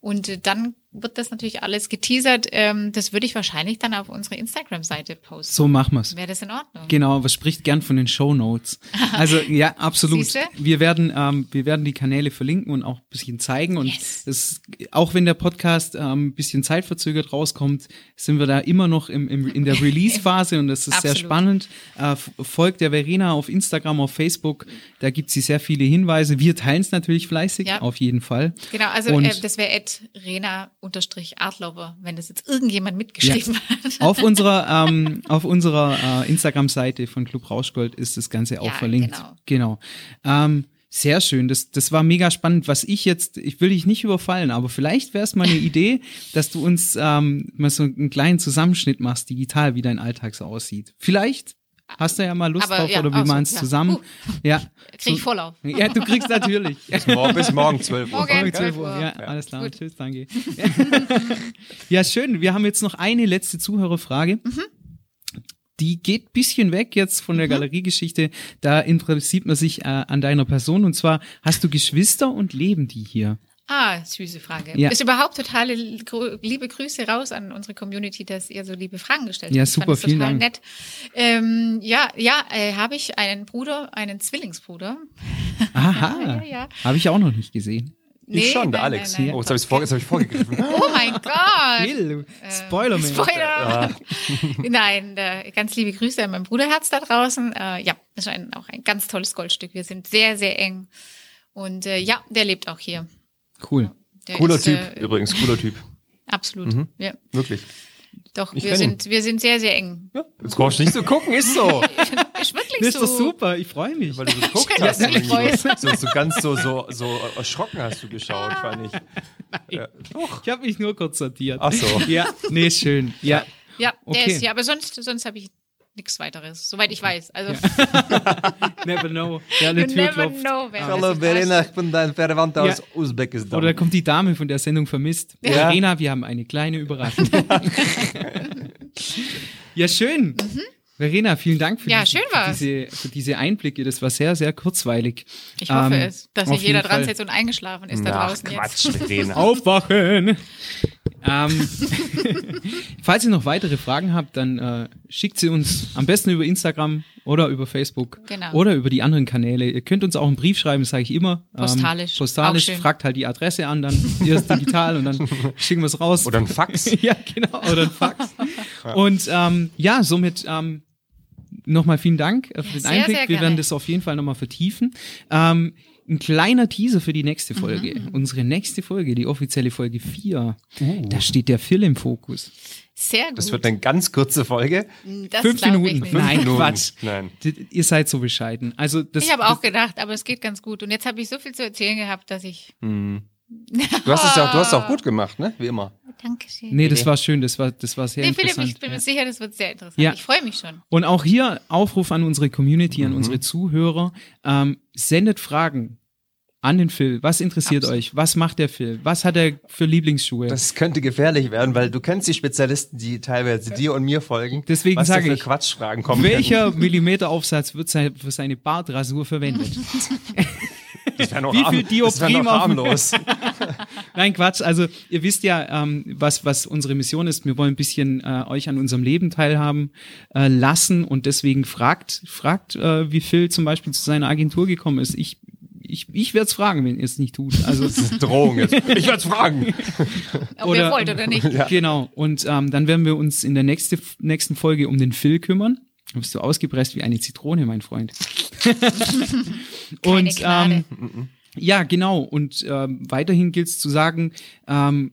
Und dann wird das natürlich alles geteasert. Ähm, das würde ich wahrscheinlich dann auf unsere Instagram-Seite posten. So machen wir's. Wäre das in Ordnung? Genau, aber spricht gern von den Show Notes. Also ja, absolut. Siehste? Wir werden, ähm, wir werden die Kanäle verlinken und auch ein bisschen zeigen. Und Yes. es, auch wenn der Podcast ähm, ein bisschen zeitverzögert rauskommt, sind wir da immer noch im, im, in der Release-Phase und das ist sehr spannend. Äh, folgt der Verena auf Instagram, auf Facebook. Da gibt sie sehr viele Hinweise. Wir teilen es natürlich fleißig, Ja. auf jeden Fall. Genau, also Und- äh, das wäre Rena unterstrich Artlover, wenn das jetzt irgendjemand mitgeschrieben hat. Auf unserer, ähm, auf unserer äh, Instagram-Seite von Club Rauschgold ist das Ganze auch Ja, verlinkt. genau. genau. Ähm, sehr schön. Das, das war mega spannend. Was ich jetzt, ich will dich nicht überfallen, aber vielleicht wäre es mal eine Idee, dass du uns ähm, mal so einen kleinen Zusammenschnitt machst, digital, wie dein Alltag so aussieht. Vielleicht hast du ja mal Lust Aber drauf ja, oder wir so, machen es ja. zusammen. Uh. Ja. Krieg ich Vorlauf. Ja, du kriegst natürlich. Morgen, bis morgen 12 Uhr. Morgen. Morgen 12 12 Uhr. Ja, alles klar. Gut. Tschüss, danke. ja, schön. Wir haben jetzt noch eine letzte Zuhörerfrage. Die geht bisschen weg jetzt von der Galeriegeschichte. Da interessiert man sich äh, an deiner Person. Und zwar, hast du Geschwister und leben die hier? Ah, süße Frage. Ja. Ist überhaupt totale liebe Grüße raus an unsere Community, dass ihr so liebe Fragen gestellt Ja, habt. Ich fand super, das vielen total Dank. nett. Ähm, ja, ja, äh, habe ich einen Bruder, einen Zwillingsbruder. Aha. Ja, ja. Habe ich auch noch nicht gesehen. Ich schon, der nein, Alex. nein, nein. Oh, jetzt habe ich vor, jetzt hab ich vorgegriffen. Oh mein Gott. Will, Spoiler, man. Spoiler! Nein, äh, ganz liebe Grüße an mein Bruderherz da draußen. Äh, ja, das ist ein, auch ein ganz tolles Goldstück. Wir sind sehr, sehr eng. Und äh, ja, der lebt auch hier. Cool. Der Cooler ist, Typ, Äh, übrigens, cooler Typ. absolut. Ja, Wirklich. doch, Ich wir ihn. sind, wir sind sehr, sehr eng. Ja, jetzt brauchst du nicht so gucken, ist so. Ist wirklich Das ist so. doch super. Ich freue mich. Weil du so geguckt Schön, hast. dass du so, so, ganz so, so, so erschrocken hast du geschaut, fand ich. Ja. Ich habe mich nur kurz sortiert. Ach so. Ja, nee, schön. Ja. Ja, der Okay. ist ja, aber sonst, sonst habe ich nichts weiteres, soweit ich weiß. Also, Never know. Ja, you eine Tür never klopft. know, wer Hallo Verena, ich bin dein Verwandter Ja. aus Usbekistan. Oder kommt die Dame von der Sendung vermisst? Ja. Verena, wir haben eine kleine Überraschung. ja, schön. Verena, vielen Dank für, Mhm. Ja, diese, schön für, diese, für diese Einblicke. Das war sehr, sehr kurzweilig. Ich hoffe Ähm, es, dass nicht jeder dran sitzt und eingeschlafen ist da Ach, draußen jetzt. Quatsch, Verena. Aufwachen! Ähm, falls ihr noch weitere Fragen habt, dann äh, schickt sie uns am besten über Instagram oder über Facebook Genau. oder über die anderen Kanäle. Ihr könnt uns auch einen Brief schreiben, das sage ich immer. Postalisch. Ähm, postalisch, fragt halt die Adresse an, dann erst digital und dann schicken wir es raus. Oder ein Fax. ja, genau, oder ein Fax. Und ähm, ja, somit ähm, nochmal vielen Dank äh, für den sehr, Einblick. sehr Wir gerne. werden das auf jeden Fall nochmal vertiefen. Ähm, ein kleiner Teaser für die nächste Folge. Mhm. Unsere nächste Folge, die offizielle Folge 4. Uh. Da steht der Phil im Fokus. Sehr gut. Das wird eine ganz kurze Folge. Das Fünf Minuten. nicht. Nein, Minuten. Quatsch. Nein. Ihr seid so bescheiden. Also das, Ich habe auch gedacht, aber es geht ganz gut. Und jetzt habe ich so viel zu erzählen gehabt, dass ich. Du hast es ja, du hast es auch gut gemacht, ne? Wie immer. Dankeschön. Nee, das war schön, das war, das war sehr Nee, Philipp, interessant. ich bin ja. mir sicher, das wird sehr interessant. Ja. Ich freue mich schon. Und auch hier Aufruf an unsere Community, Mhm. an unsere Zuhörer. Ähm, sendet Fragen an den Phil. Was interessiert Absolut. euch? Was macht der Phil? Was hat er für Lieblingsschuhe? Das könnte gefährlich werden, weil du kennst die Spezialisten, die teilweise dir und mir folgen. Deswegen sage ich, Quatschfragen kommen. Welcher Millimeteraufsatz wird für seine Bartrasur verwendet? Das noch wie viel das wär Dioptrien noch auf- harmlos. Nein, Quatsch. Also ihr wisst ja, ähm, was, was unsere Mission ist. Wir wollen ein bisschen äh, euch an unserem Leben teilhaben äh, lassen und deswegen fragt, fragt, äh, wie Phil zum Beispiel zu seiner Agentur gekommen ist. Ich, ich, ich werde es fragen, wenn ihr es nicht tut. Also Drohung jetzt. Ich werde fragen. Ob Oder- ihr wollt oder nicht. Genau. Und ähm, dann werden wir uns in der nächste, nächsten Folge um den Phil kümmern. Da bist du ausgepresst wie eine Zitrone, mein Freund. Und ähm, ja, genau. Und ähm, weiterhin gilt es zu sagen, ähm,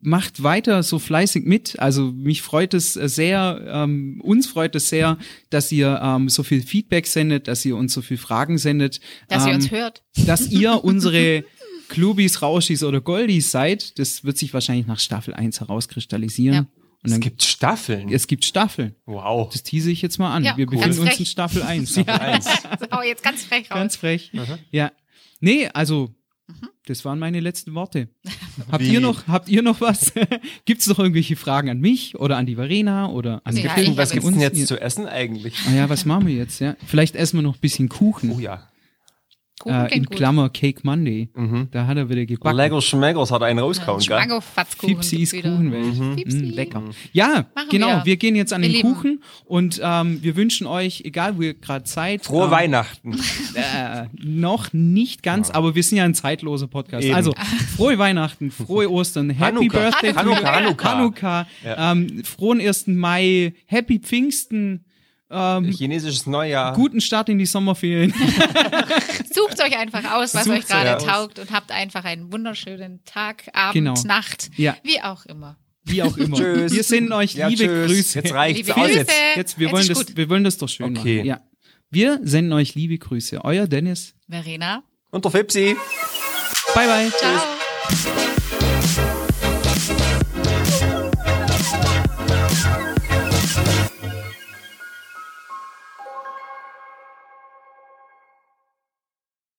macht weiter so fleißig mit. Also mich freut es sehr, ähm, uns freut es sehr, dass ihr ähm, so viel Feedback sendet, dass ihr uns so viel Fragen sendet. Dass ähm, ihr uns hört. dass ihr unsere Clubis, Rauschis oder Goldies seid, das wird sich wahrscheinlich nach Staffel 1 herauskristallisieren. Ja. Und Es dann gibt Staffeln. es gibt Staffeln. Wow. Das tease ich jetzt mal an. Ja, Wir cool. befinden uns in Staffel 1. Eins. Oh, jetzt ganz frech raus. Ganz frech. Ja. Nee, also, das waren meine letzten Worte. Habt Wie? ihr noch, habt ihr noch was? Gibt es noch irgendwelche Fragen an mich oder an die Verena oder an Ja, ich Was gibt's uns? denn jetzt zu essen eigentlich? Ah ja, was machen wir jetzt? Ja, vielleicht essen wir noch ein bisschen Kuchen. Oh ja. Kuchen äh, in klingt gut. Klammer Cake Monday. Da hat er wieder gebacken. Lecker Schmeckers hat einen rausgehauen, gell? Schmagofatzkuchen. Fipsis. Kuchenwelt. Fipsi. Mm, lecker. Ja, Machen genau. wir. Wir gehen jetzt an Ihr den Lieben. Kuchen und ähm, wir wünschen euch, egal wo ihr gerade seid, Frohe ähm, Weihnachten. äh, noch nicht ganz, aber wir sind ja ein zeitloser Podcast. Eben. Also frohe Weihnachten, frohe Ostern, Happy Hanukkah. Birthday. Hanukkah, Hanukkah. Hanukkah ähm, frohen 1. Mai, Happy Pfingsten, ähm, Chinesisches Neujahr. guten Start in die Sommerferien. Sucht euch einfach aus, was Sucht euch gerade taugt und habt einfach einen wunderschönen Tag, Abend, Genau. Nacht, Ja. wie auch immer. Wie auch immer. Tschüss. Wir senden euch Ja, liebe tschüss. Grüße. Jetzt reicht's Liebe aus Grüße. jetzt. Jetzt, wir Jetzt wollen das, wir wollen das doch schön Okay. machen. Ja. Wir senden euch liebe Grüße. Euer Dennis. Verena, Und der Fipsi. Bye bye. ciao.